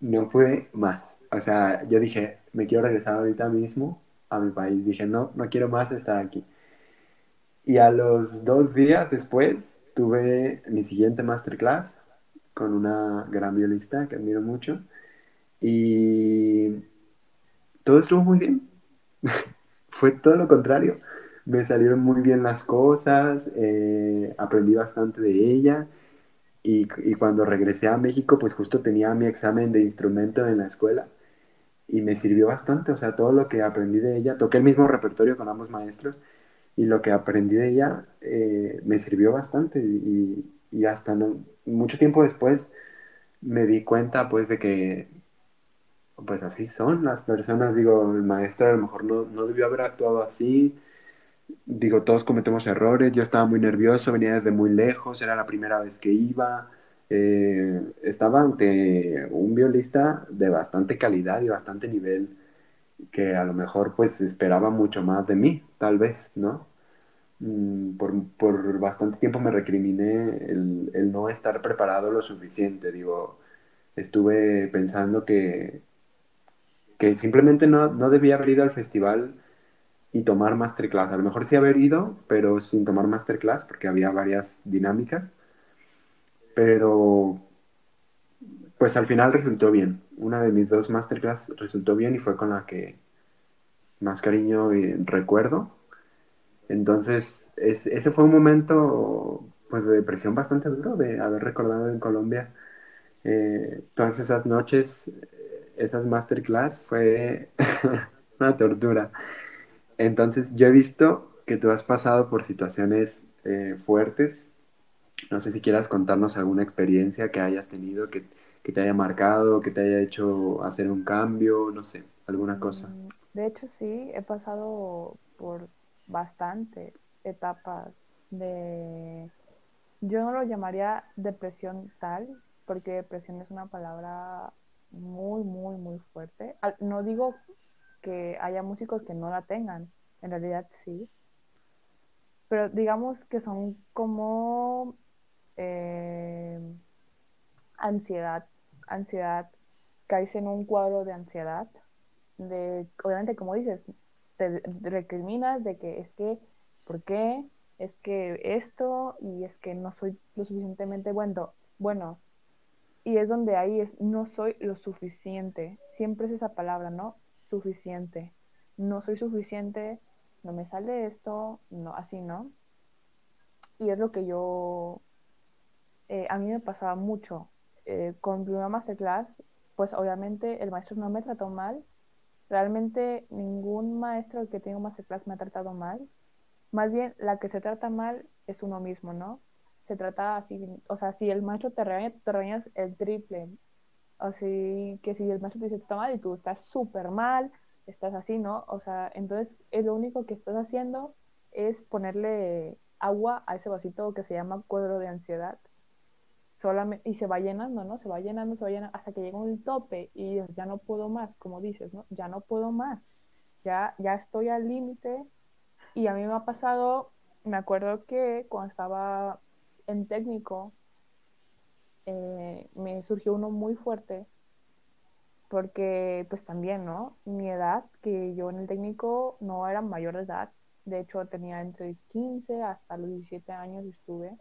No pude más. O sea, yo dije, me quiero regresar ahorita mismo a mi país. Dije, no, no quiero más estar aquí. Y a los dos días después tuve mi siguiente masterclass con una gran violista que admiro mucho. Y todo estuvo muy bien. <laughs> Fue todo lo contrario. Me salieron muy bien las cosas, eh, aprendí bastante de ella. Y, cuando regresé a México, pues justo tenía mi examen de instrumento en la escuela y me sirvió bastante, o sea, todo lo que aprendí de ella, toqué el mismo repertorio con ambos maestros y lo que aprendí de ella eh, me sirvió bastante y, y hasta no, mucho tiempo después me di cuenta pues de que pues así son las personas, digo, el maestro a lo mejor no, no debió haber actuado así, digo, todos cometemos errores, yo estaba muy nervioso, venía desde muy lejos, era la primera vez que iba, eh, estaba ante un violista de bastante calidad y bastante nivel, que a lo mejor pues esperaba mucho más de mí, tal vez, ¿no? Mm, por, por bastante tiempo me recriminé el, no estar preparado lo suficiente, digo, estuve pensando que, que simplemente no, no debía haber ido al festival y tomar masterclass. A lo mejor sí haber ido, pero sin tomar masterclass, porque había varias dinámicas. Pero, pues al final resultó bien. Una de mis dos masterclass resultó bien y fue con la que más cariño y recuerdo. Entonces, es, ese fue un momento pues de depresión bastante duro de haber recordado en Colombia eh, todas esas noches, esas masterclass, fue <laughs> una tortura. Entonces, yo he visto que tú has pasado por situaciones eh, fuertes. No sé si quieras contarnos alguna experiencia que hayas tenido, que, que te haya marcado, que te haya hecho hacer un cambio, no sé, alguna cosa. Mm, De hecho, sí, he pasado por bastante etapas de... Yo no lo llamaría depresión tal, porque depresión es una palabra muy, muy, muy fuerte. No digo que haya músicos que no la tengan, en realidad sí, pero digamos que son como eh, ansiedad, ansiedad, caes en un cuadro de ansiedad, de, obviamente como dices, te recriminas de que es que, ¿por qué? Es que esto y es que no soy lo suficientemente bueno, bueno, y es donde ahí es, no soy lo suficiente, siempre es esa palabra, ¿no? Suficiente, no soy suficiente, no me sale esto, no, así, ¿no? Y es lo que yo, eh, a mí me pasaba mucho. Eh, con Bluma Masterclass, pues obviamente el maestro no me trató mal. Realmente ningún maestro que tenga Masterclass me ha tratado mal. Más bien, la que se trata mal es uno mismo, ¿no? Se trata así, o sea, si el maestro te regaña, te regañas el triple. Así que si el maestro te dice está mal y tú estás súper mal, estás así, ¿no? O sea, entonces es lo único que estás haciendo es ponerle agua a ese vasito que se llama cuadro de ansiedad solamente, y se va llenando, ¿no? Se va llenando, se va llenando hasta que llega un tope y ya no puedo más, como dices, ¿no? Ya no puedo más, ya, ya estoy al límite y a mí me ha pasado, me acuerdo que cuando estaba en técnico, eh, me surgió uno muy fuerte porque pues también, ¿no? Mi edad, que yo en el técnico no era mayor de edad, de hecho tenía entre 15 hasta los 17 años estuve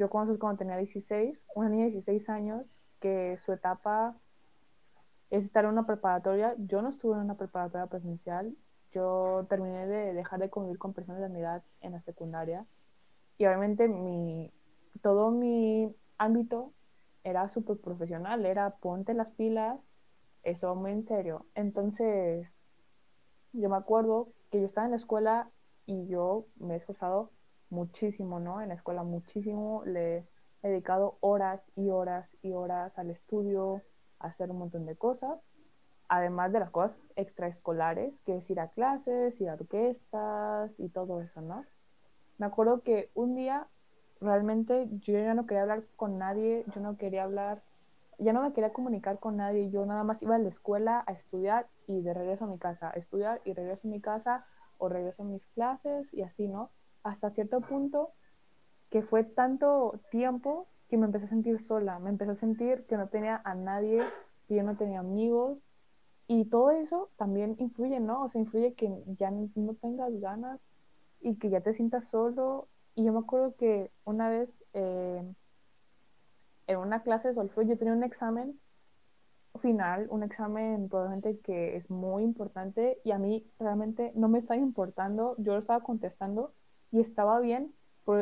yo conocí cuando tenía 16, una niña de 16 años que su etapa es estar en una preparatoria. Yo no estuve en una preparatoria presencial. Yo terminé de dejar de convivir con personas de mi edad en la secundaria. Y obviamente mi, todo mi ámbito era súper profesional. Era ponte las pilas, eso muy en serio. Entonces, yo me acuerdo que yo estaba en la escuela y yo me he esforzado muchísimo, ¿no? En la escuela muchísimo, le he dedicado horas y horas y horas al estudio, a hacer un montón de cosas, además de las cosas extraescolares, que es ir a clases, ir a orquestas y todo eso, ¿no? Me acuerdo que un día realmente yo ya no quería hablar con nadie, yo no quería hablar, ya no me quería comunicar con nadie, yo nada más iba a la escuela a estudiar y de regreso a mi casa, a estudiar y regreso a mi casa o regreso a mis clases y así, ¿no? Hasta cierto punto que fue tanto tiempo que me empecé a sentir sola, me empecé a sentir que no tenía a nadie, que yo no tenía amigos y todo eso también influye, ¿no? O sea, influye que ya no tengas ganas y que ya te sientas solo. Y yo me acuerdo que una vez eh, en una clase de solfeo yo tenía un examen final, un examen probablemente que es muy importante y a mí realmente no me estaba importando, yo lo estaba contestando y estaba bien,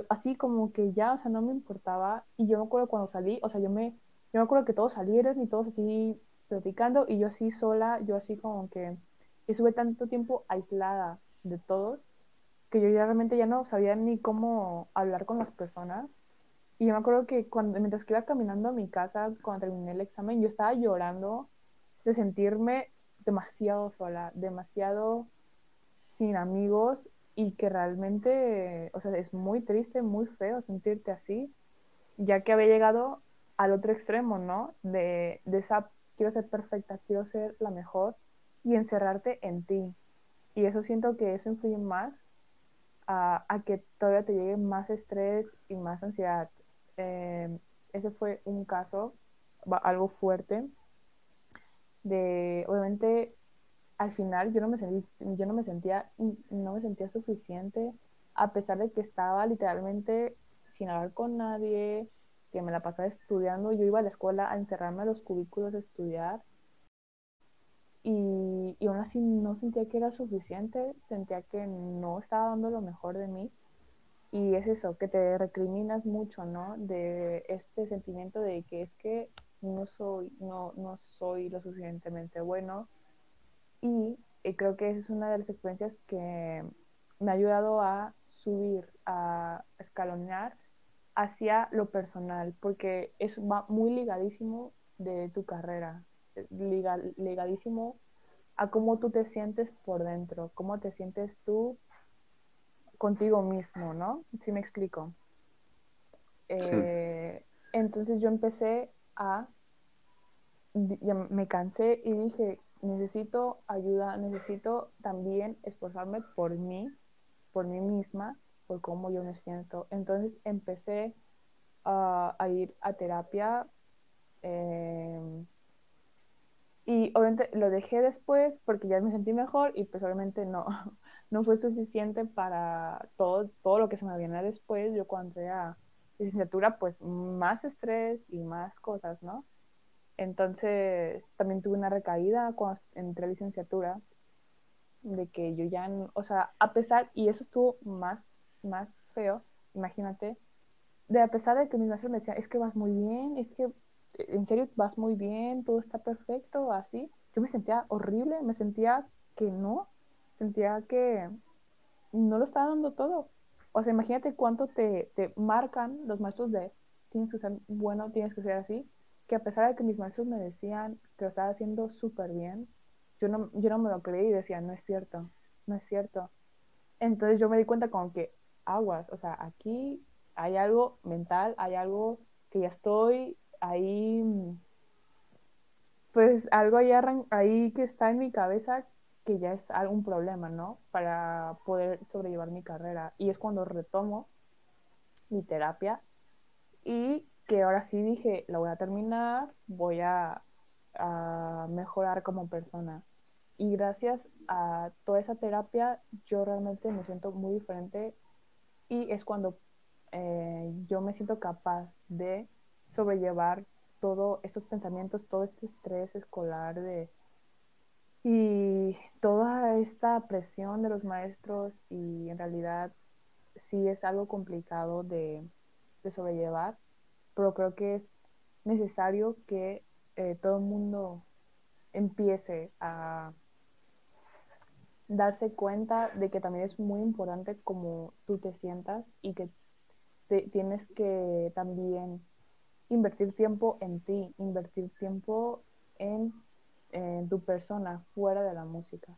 así como que ya, o sea, no me importaba y yo me acuerdo cuando salí, o sea, yo me, yo me acuerdo que todos salieron y todos así platicando y yo así sola, yo así como que estuve tanto tiempo aislada de todos que yo ya realmente ya no sabía ni cómo hablar con las personas. Y yo me acuerdo que cuando, mientras que iba caminando a mi casa, cuando terminé el examen, yo estaba llorando de sentirme demasiado sola, demasiado sin amigos y que realmente, o sea, es muy triste, muy feo sentirte así, ya que había llegado al otro extremo, ¿no? De, de esa quiero ser perfecta, quiero ser la mejor y encerrarte en ti. Y eso siento que eso influye más a, que todavía te llegue más estrés y más ansiedad. Eh, ese fue un caso, algo fuerte, de, obviamente, al final yo no me, sentí, yo no me sentía, no me sentía suficiente, a pesar de que estaba literalmente sin hablar con nadie, que me la pasaba estudiando. Yo iba a la escuela a encerrarme a los cubículos a estudiar y, y aún así no sentía que era suficiente, sentía que no estaba dando lo mejor de mí. Y es eso, que te recriminas mucho, ¿no? De este sentimiento de que es que no soy, no, no soy lo suficientemente bueno. Y, y creo que esa es una de las experiencias que me ha ayudado a subir, a escalonar hacia lo personal, porque eso va muy ligadísimo de tu carrera, eh, ligadísimo a cómo tú te sientes por dentro, cómo te sientes tú contigo mismo, ¿no? Si me explico. Eh, entonces yo empecé a, me cansé y dije, necesito ayuda, necesito también esforzarme por mí, por mí misma, por cómo yo me siento. Entonces empecé a, ir a terapia em, y obviamente lo dejé después porque ya me sentí mejor y pues obviamente no, <laughs> no fue suficiente para todo, todo lo que se me viene después. Yo cuando entré licenciatura pues más estrés y más cosas, ¿no? Entonces también tuve una recaída cuando entré a licenciatura de que yo ya, o sea, a pesar, y eso estuvo más más feo, imagínate, de a pesar de que mis maestros me decían, es que vas muy bien, es que en serio vas muy bien, todo está perfecto, así, yo me sentía horrible, me sentía que no, sentía que no lo estaba dando todo. O sea, imagínate cuánto te, te marcan los maestros de tienes que ser bueno, tienes que ser así, que a pesar de que mis maestros me decían que lo estaba haciendo súper bien, yo no, yo no me lo creí y decía, no es cierto, no es cierto. Entonces yo me di cuenta con que aguas, o sea, aquí hay algo mental, hay algo que ya estoy ahí, pues algo ahí, ahí que está en mi cabeza que ya es algún problema, ¿no? Para poder sobrellevar mi carrera. Y es cuando retomo mi terapia y que ahora sí dije, la voy a terminar, voy a, a mejorar como persona. Y gracias a toda esa terapia, yo realmente me siento muy diferente y es cuando eh, yo me siento capaz de sobrellevar todos estos pensamientos, todo este estrés escolar de, y toda esta presión de los maestros y en realidad sí es algo complicado de, sobrellevar, pero creo que es necesario que eh, todo el mundo empiece a darse cuenta de que también es muy importante cómo tú te sientas y que tienes que también invertir tiempo en ti, invertir tiempo en, tu persona fuera de la música.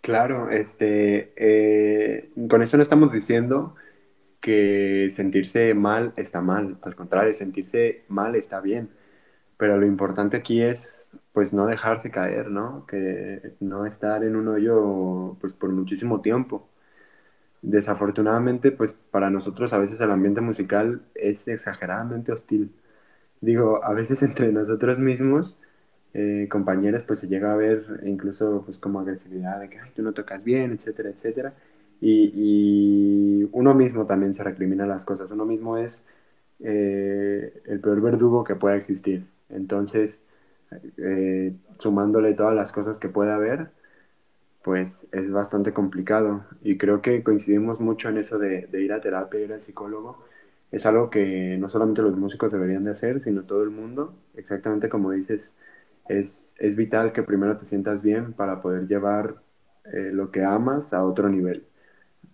Claro, este, eh, con eso no estamos diciendo que sentirse mal está mal, al contrario, sentirse mal está bien, pero lo importante aquí es pues no dejarse caer, ¿no? Que no estar en un hoyo pues por muchísimo tiempo. Desafortunadamente, pues para nosotros a veces el ambiente musical es exageradamente hostil. Digo, a veces <laughs> entre nosotros mismos, eh, compañeros, pues se llega a ver incluso pues como agresividad de que Ay, tú no tocas bien, etcétera, etcétera. Y, y uno mismo también se recrimina las cosas. Uno mismo es eh, el peor verdugo que pueda existir. Entonces, eh, sumándole todas las cosas que pueda haber, pues es bastante complicado. Y creo que coincidimos mucho en eso de, de ir a terapia, ir al psicólogo. Es algo que no solamente los músicos deberían de hacer, sino todo el mundo. Exactamente como dices, es, es vital que primero te sientas bien para poder llevar eh, lo que amas a otro nivel.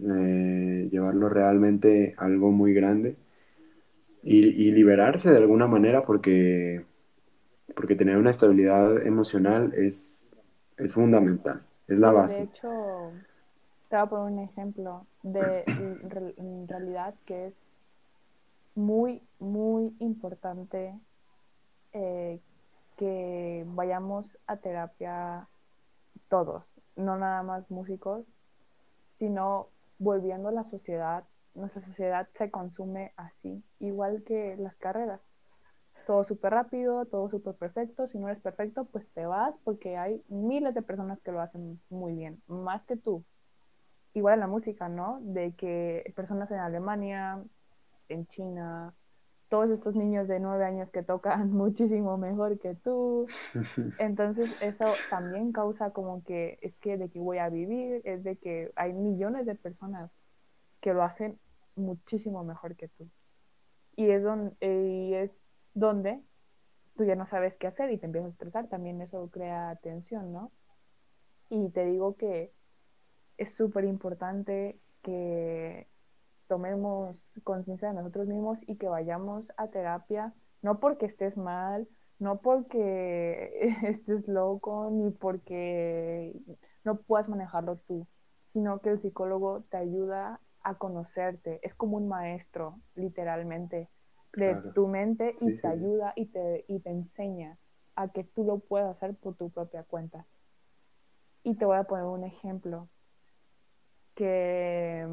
Eh, llevarlo realmente a algo muy grande y, y liberarse de alguna manera porque, porque tener una estabilidad emocional es, es fundamental, es la Sí, de base. hecho, te voy a poner un ejemplo de en realidad que es muy, muy importante eh, que vayamos a terapia todos, no nada más músicos, sino volviendo a la sociedad. Nuestra sociedad se consume así, igual que las carreras. Todo súper rápido, todo súper perfecto. Si no eres perfecto, pues te vas porque hay miles de personas que lo hacen muy bien, más que tú. Igual en la música, ¿no? De que personas en Alemania, en China, todos estos niños de nueve años que tocan <laughs> muchísimo mejor que tú, entonces eso también causa como que es que de que voy a vivir, es de que hay millones de personas que lo hacen muchísimo mejor que tú. Y es donde, y es donde tú ya no sabes qué hacer y te empiezas a estresar, también eso crea tensión, ¿no? Y te digo que es súper importante que tomemos conciencia de nosotros mismos y que vayamos a terapia, no porque estés mal, no porque <laughs> estés loco, ni porque no puedas manejarlo tú, sino que el psicólogo te ayuda a conocerte. Es como un maestro, literalmente, de Claro, tu mente y sí, te sí, ayuda y te, y te enseña a que tú lo puedas hacer por tu propia cuenta. Y te voy a poner un ejemplo que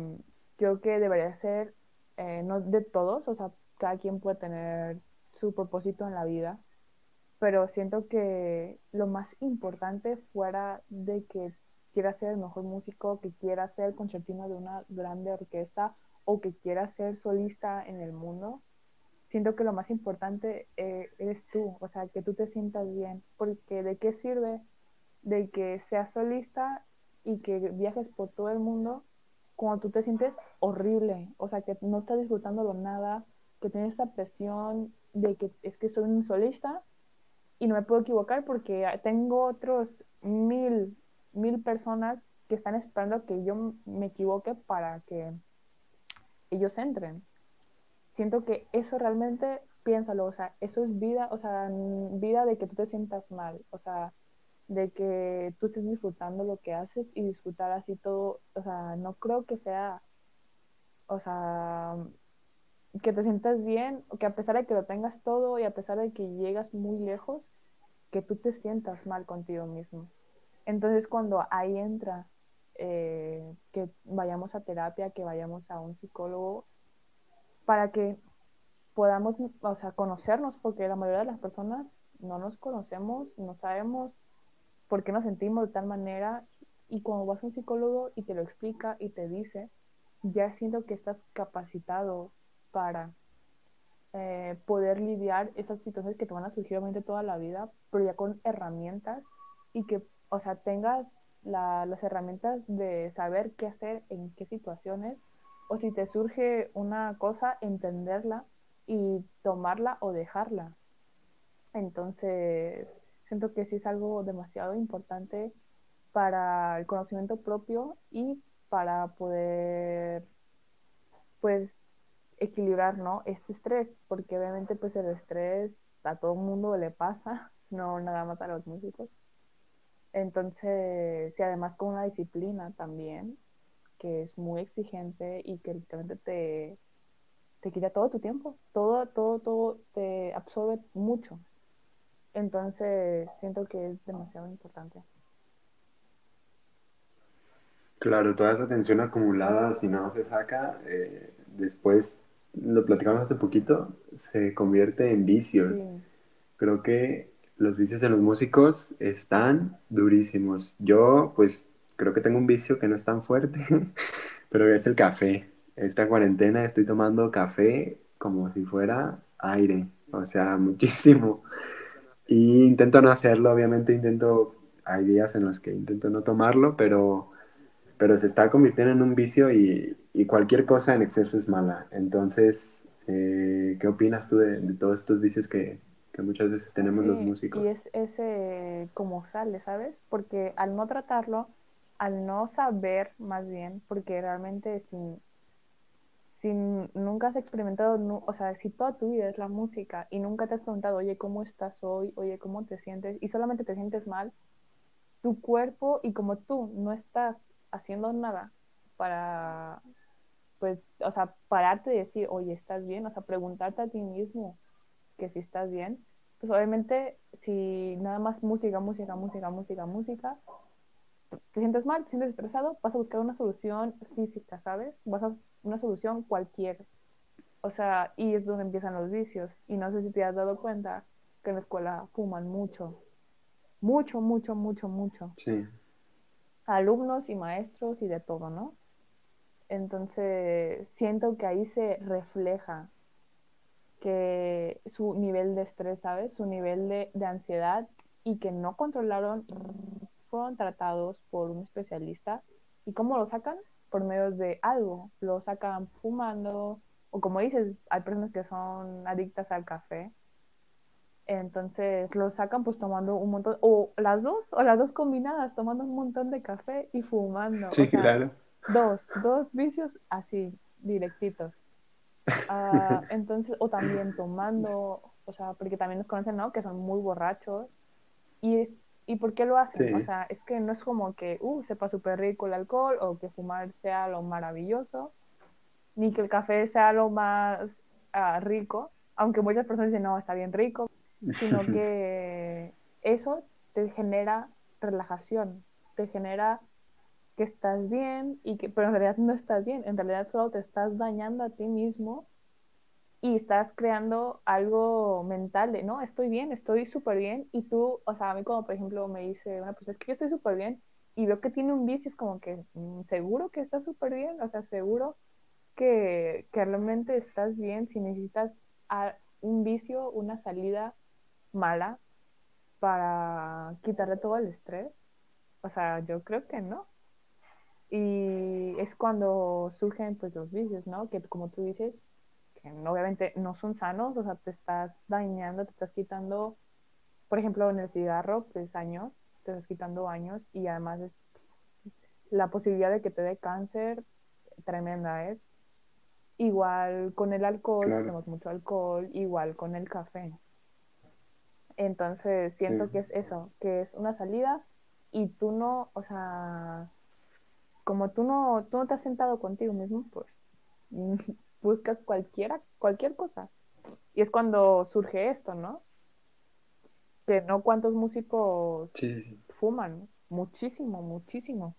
creo que debería ser, eh, no de todos, o sea, cada quien puede tener su propósito en la vida, pero siento que lo más importante fuera de que quiera ser el mejor músico, que quiera ser concertino de una grande orquesta o que quiera ser solista en el mundo, siento que lo más importante eh, eres tú, o sea, que tú te sientas bien, porque ¿de qué sirve de que seas solista y que viajes por todo el mundo cuando tú te sientes horrible, o sea, que no estás disfrutándolo nada, que tienes esa presión de que es que soy un solista y no me puedo equivocar porque tengo otros mil, mil personas que están esperando que yo me equivoque para que ellos entren. Siento que eso realmente, piénsalo, o sea, eso es vida, o sea, vida de que tú te sientas mal, o sea, de que tú estés disfrutando lo que haces y disfrutar así todo, o sea, no creo que sea, o sea, que te sientas bien, que a pesar de que lo tengas todo y a pesar de que llegas muy lejos, que tú te sientas mal contigo mismo. Entonces cuando ahí entra eh, que vayamos a terapia, que vayamos a un psicólogo, para que podamos, o sea, conocernos, porque la mayoría de las personas no nos conocemos, no sabemos por qué nos sentimos de tal manera y cuando vas a un psicólogo y te lo explica y te dice, ya siento que estás capacitado para eh, poder lidiar esas situaciones que te van a surgir obviamente toda la vida, pero ya con herramientas y que, o sea, tengas la, las herramientas de saber qué hacer en qué situaciones o si te surge una cosa, entenderla y tomarla o dejarla. Entonces, siento que sí es algo demasiado importante para el conocimiento propio y para poder, pues, equilibrar, ¿no? Este estrés, porque obviamente, pues, el estrés a todo el mundo le pasa, <laughs> no nada más a los músicos. Entonces, sí, además con una disciplina también, que es muy exigente y que literalmente te, te quita todo tu tiempo, todo, todo, todo te absorbe mucho. Entonces, siento que es demasiado importante. Claro, toda esa tensión acumulada, si no se saca, eh, después, lo platicamos hace poquito, se convierte en vicios. Sí, Creo que los vicios de los músicos están durísimos. Yo, pues, creo que tengo un vicio que no es tan fuerte, <laughs> pero es el café. Esta cuarentena estoy tomando café como si fuera aire, o sea, muchísimo. Y intento no hacerlo, obviamente intento, hay días en los que intento no tomarlo, pero, pero se está convirtiendo en un vicio y, y cualquier cosa en exceso es mala. Entonces, eh, ¿qué opinas tú de, de todos estos vicios que, que muchas veces tenemos los músicos? y es ese como sale, ¿sabes? Porque al no tratarlo, al no saber más bien, porque realmente sin, si nunca has experimentado, o sea, si toda tu vida es la música y nunca te has preguntado, oye, ¿cómo estás hoy? Oye, ¿cómo te sientes? Y solamente te sientes mal, tu cuerpo y como tú no estás haciendo nada para, pues, o sea, pararte y decir, oye, ¿estás bien? O sea, preguntarte a ti mismo que si estás bien, pues obviamente si nada más música, música, música, música, música, te sientes mal, te sientes estresado, vas a buscar una solución física, ¿sabes? Vas a una solución cualquiera. O sea, y es donde empiezan los vicios. Y no sé si te has dado cuenta que en la escuela fuman mucho, mucho, mucho, mucho, mucho. Sí, Alumnos y maestros y de todo, ¿no? Entonces, siento que ahí se refleja que su nivel de estrés, ¿sabes? Su nivel de, de ansiedad y que no controlaron, fueron tratados por un especialista. ¿Y cómo lo sacan? Por medio de algo. Lo sacan fumando, o como dices, hay personas que son adictas al café. Entonces lo sacan pues tomando un montón, o las dos, o las dos combinadas, tomando un montón de café y fumando. O sí, sea, claro. dos, dos vicios así, directitos. <laughs> Ah, entonces, o también tomando, o sea, porque también nos conocen, ¿no? Que son muy borrachos. ¿Y, es, ¿y por qué lo hacen? O sea, es que no es como que, uh, sepa súper rico el alcohol o que fumar sea lo maravilloso, ni que el café sea lo más ah, rico, aunque muchas personas dicen, no, está bien rico, sino <laughs> que eso te genera relajación, te genera que estás bien y que, pero en realidad no estás bien, en realidad solo te estás dañando a ti mismo y estás creando algo mental de, no, estoy bien, estoy súper bien y tú, o sea, a mí como por ejemplo me dice una persona, es que yo estoy súper bien y veo que tiene un vicio, es como que, mm, ¿seguro que estás súper bien? O sea, ¿seguro que, realmente estás bien si necesitas un vicio, una salida mala para quitarle todo el estrés? O sea, yo creo que no. Y es cuando surgen pues los vicios, ¿no? Que como tú dices, obviamente no son sanos, o sea, te estás dañando, te estás quitando, por ejemplo, en el cigarro, pues años, te estás quitando años y además es la posibilidad de que te dé cáncer tremenda, ¿eh? Igual con el alcohol, claro. tenemos mucho alcohol, igual con el café. Entonces siento Sí, que es eso, que es una salida y tú no, o sea, como tú no, tú no te has sentado contigo mismo, pues buscas cualquiera, cualquier cosa. Y es cuando surge esto, ¿no? Que no cuántos músicos sí, sí. fuman, muchísimo, muchísimo.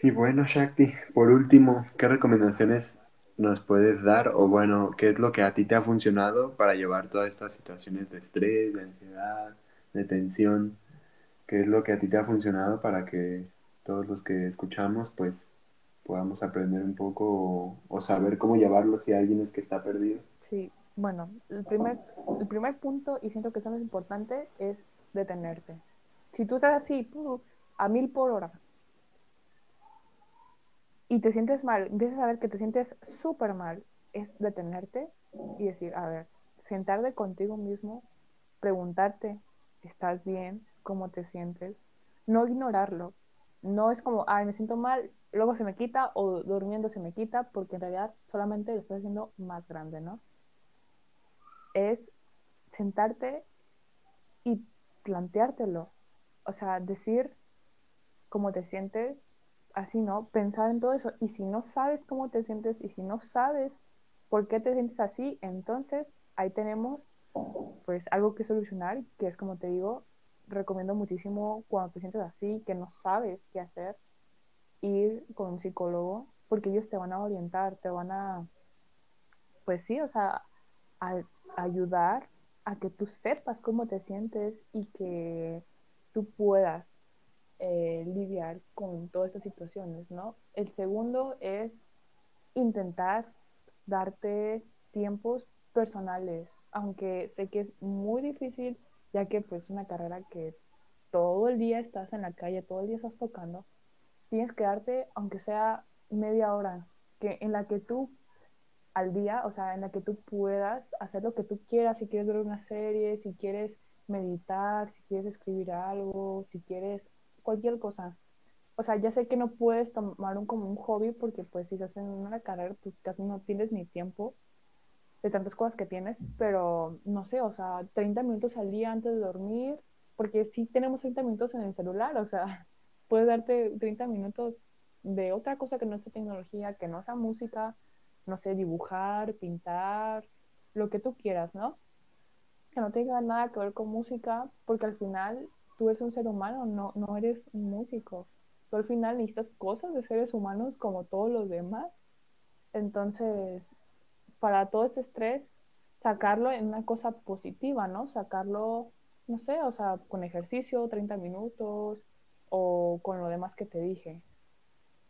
Y bueno, Shakti, por último, ¿qué recomendaciones nos puedes dar? O bueno, ¿qué es lo que a ti te ha funcionado para llevar todas estas situaciones de estrés, de ansiedad, de tensión? ¿Qué es lo que a ti te ha funcionado para que todos los que escuchamos, pues, podamos aprender un poco o, saber cómo llevarlo si alguien es que está perdido? Sí, bueno, el primer, el primer punto, y siento que es lo importante, es detenerte. Si tú estás así, a mil por hora, y te sientes mal, empiezas a ver que te sientes súper mal, es detenerte y decir, a ver, sentarte contigo mismo, preguntarte, ¿estás bien? ¿Cómo te sientes? No ignorarlo. No es como, ay, me siento mal, luego se me quita o durmiendo se me quita, porque en realidad solamente lo estás haciendo más grande, ¿no? Es sentarte y planteártelo. O sea, decir cómo te sientes, así no, pensar en todo eso. Y si no sabes cómo te sientes y si no sabes ¿por qué te sientes así? Entonces, ahí tenemos pues algo que solucionar, que es como te digo, recomiendo muchísimo cuando te sientes así, que no sabes qué hacer, ir con un psicólogo, porque ellos te van a orientar, te van a, pues sí, o sea, a, ayudar a que tú sepas cómo te sientes y que tú puedas eh, lidiar con todas estas situaciones, ¿no? El segundo es intentar darte tiempos personales, aunque sé que es muy difícil, ya que pues una carrera que todo el día estás en la calle, todo el día estás tocando, tienes que darte, aunque sea media hora, que, en la que tú al día, o sea, en la que tú puedas hacer lo que tú quieras, si quieres ver una serie, si quieres meditar, si quieres escribir algo, si quieres cualquier cosa. O sea, ya sé que no puedes tomar un como un hobby porque pues si estás en una carrera pues casi no tienes ni tiempo de tantas cosas que tienes, pero no sé, o sea, 30 minutos al día antes de dormir, porque sí tenemos 30 minutos en el celular, o sea, puedes darte 30 minutos de otra cosa que no sea tecnología, que no sea música, no sé, dibujar, pintar, lo que tú quieras, ¿no? Que no tenga nada que ver con música, porque al final tú eres un ser humano, no, no eres un músico. Tú al final necesitas cosas de seres humanos como todos los demás. Entonces, para todo este estrés, sacarlo en una cosa positiva, ¿no? Sacarlo, no sé, o sea, con ejercicio, 30 minutos o con lo demás que te dije.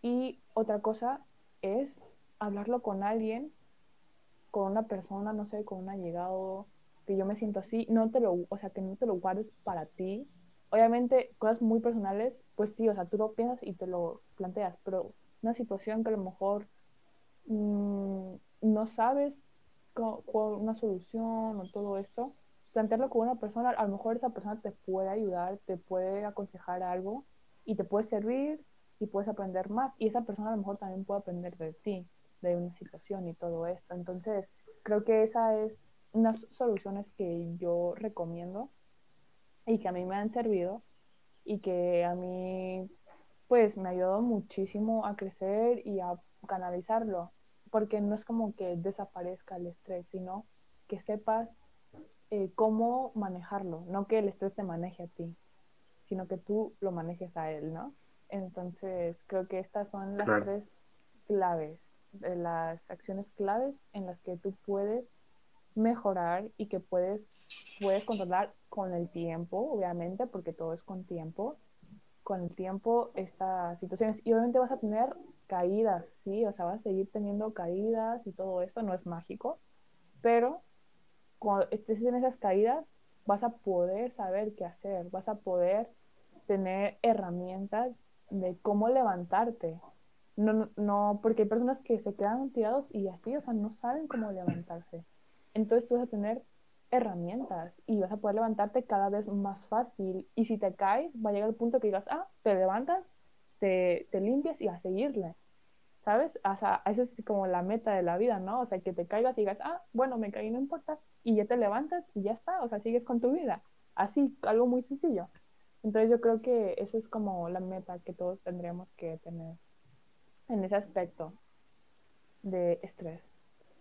Y otra cosa es hablarlo con alguien, con una persona, no sé, con un allegado, que yo me siento así, no te lo, o sea, que no te lo guardes para ti. Obviamente, cosas muy personales, pues sí, o sea, tú lo piensas y te lo planteas, pero una situación que a lo mejor mmm, no sabes con, una solución o todo esto, plantearlo con una persona, a lo mejor esa persona te puede ayudar, te puede aconsejar algo y te puede servir y puedes aprender más. Y esa persona a lo mejor también puede aprender de ti, de una situación y todo esto. Entonces, creo que esa es unas soluciones que yo recomiendo y que a mí me han servido y que a mí pues me ayudó muchísimo a crecer y a canalizarlo porque no es como que desaparezca el estrés, sino que sepas eh, cómo manejarlo, no que el estrés te maneje a ti, sino que tú lo manejes a él, ¿no? Entonces, creo que estas son las tres claves, las acciones claves en las que tú puedes mejorar y que puedes, puedes controlar con el tiempo, obviamente, porque todo es con tiempo, con el tiempo estas situaciones. Y obviamente vas a tener caídas, sí, o sea, vas a seguir teniendo caídas y todo esto, no es mágico, pero cuando estés en esas caídas vas a poder saber qué hacer, vas a poder tener herramientas de cómo levantarte. No, no, porque hay personas que se quedan tirados y así, o sea, no saben cómo levantarse. Entonces tú vas a tener herramientas y vas a poder levantarte cada vez más fácil. Y si te caes, va a llegar el punto que digas, ah, te levantas te, te limpias y a seguirle, ¿sabes? O sea, esa es como la meta de la vida, ¿no? O sea, que te caigas y digas, ah, bueno, me caí, no importa, y ya te levantas y ya está, o sea, sigues con tu vida. Así, algo muy sencillo. Entonces yo creo que eso es como la meta que todos tendríamos que tener en ese aspecto de estrés.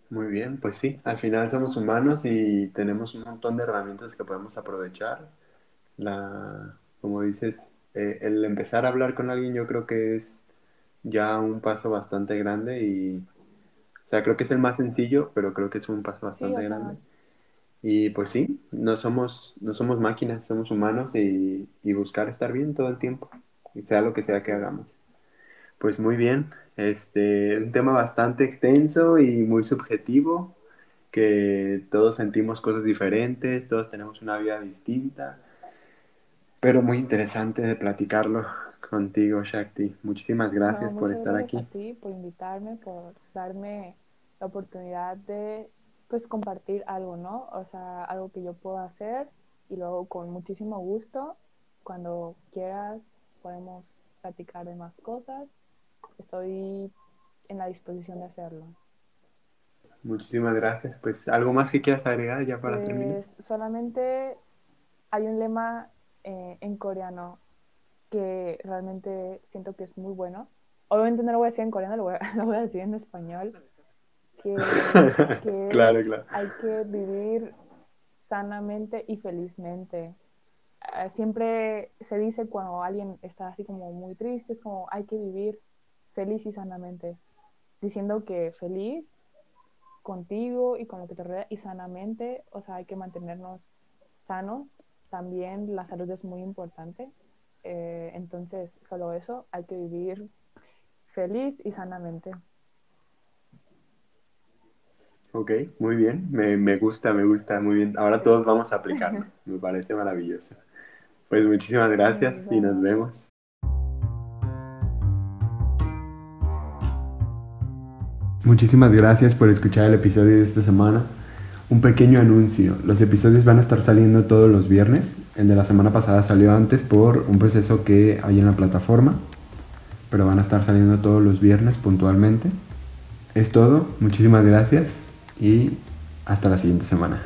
Muy bien, pues sí, al final somos humanos y tenemos un montón de herramientas que podemos aprovechar. La, como dices, eh, el empezar a hablar con alguien yo creo que es ya un paso bastante grande y, o sea, creo que es el más sencillo, pero creo que es un paso bastante grande. Y pues sí, no somos, no somos máquinas, somos humanos y, y buscar estar bien todo el tiempo, sea lo que sea que hagamos. Pues muy bien, este, un tema bastante extenso y muy subjetivo, que todos sentimos cosas diferentes, todos tenemos una vida distinta pero muy interesante de platicarlo contigo, Shakti. Muchísimas gracias por estar aquí. A ti por invitarme, por darme la oportunidad de pues compartir algo, ¿no? O sea, algo que yo puedo hacer y luego con muchísimo gusto, cuando quieras, podemos platicar de más cosas. Estoy en la disposición de hacerlo. Muchísimas gracias. Pues, ¿algo más que quieras agregar ya para pues, terminar? Solamente hay un lema eh, en coreano que realmente siento que es muy bueno. Obviamente no lo voy a decir en coreano, lo voy a, <laughs> lo voy a decir en español. que, <laughs> que Claro, claro. hay que vivir sanamente y felizmente. Eh, siempre se dice cuando alguien está así como muy triste, es como hay que vivir feliz y sanamente, diciendo que feliz contigo y con lo que te rodea y sanamente, o sea, hay que mantenernos sanos. También la salud es muy importante. Eh, entonces, solo eso, hay que vivir feliz y sanamente. Ok, muy bien. Me, me gusta, me gusta, muy bien. Ahora todos vamos a aplicarlo. <laughs> Me parece maravilloso. Pues muchísimas gracias y nos vemos. Muchísimas gracias por escuchar el episodio de esta semana. Un pequeño anuncio. Los episodios van a estar saliendo todos los viernes. El de la semana pasada salió antes por un proceso que hay en la plataforma. Pero van a estar saliendo todos los viernes puntualmente. Es todo. Muchísimas gracias y hasta la siguiente semana.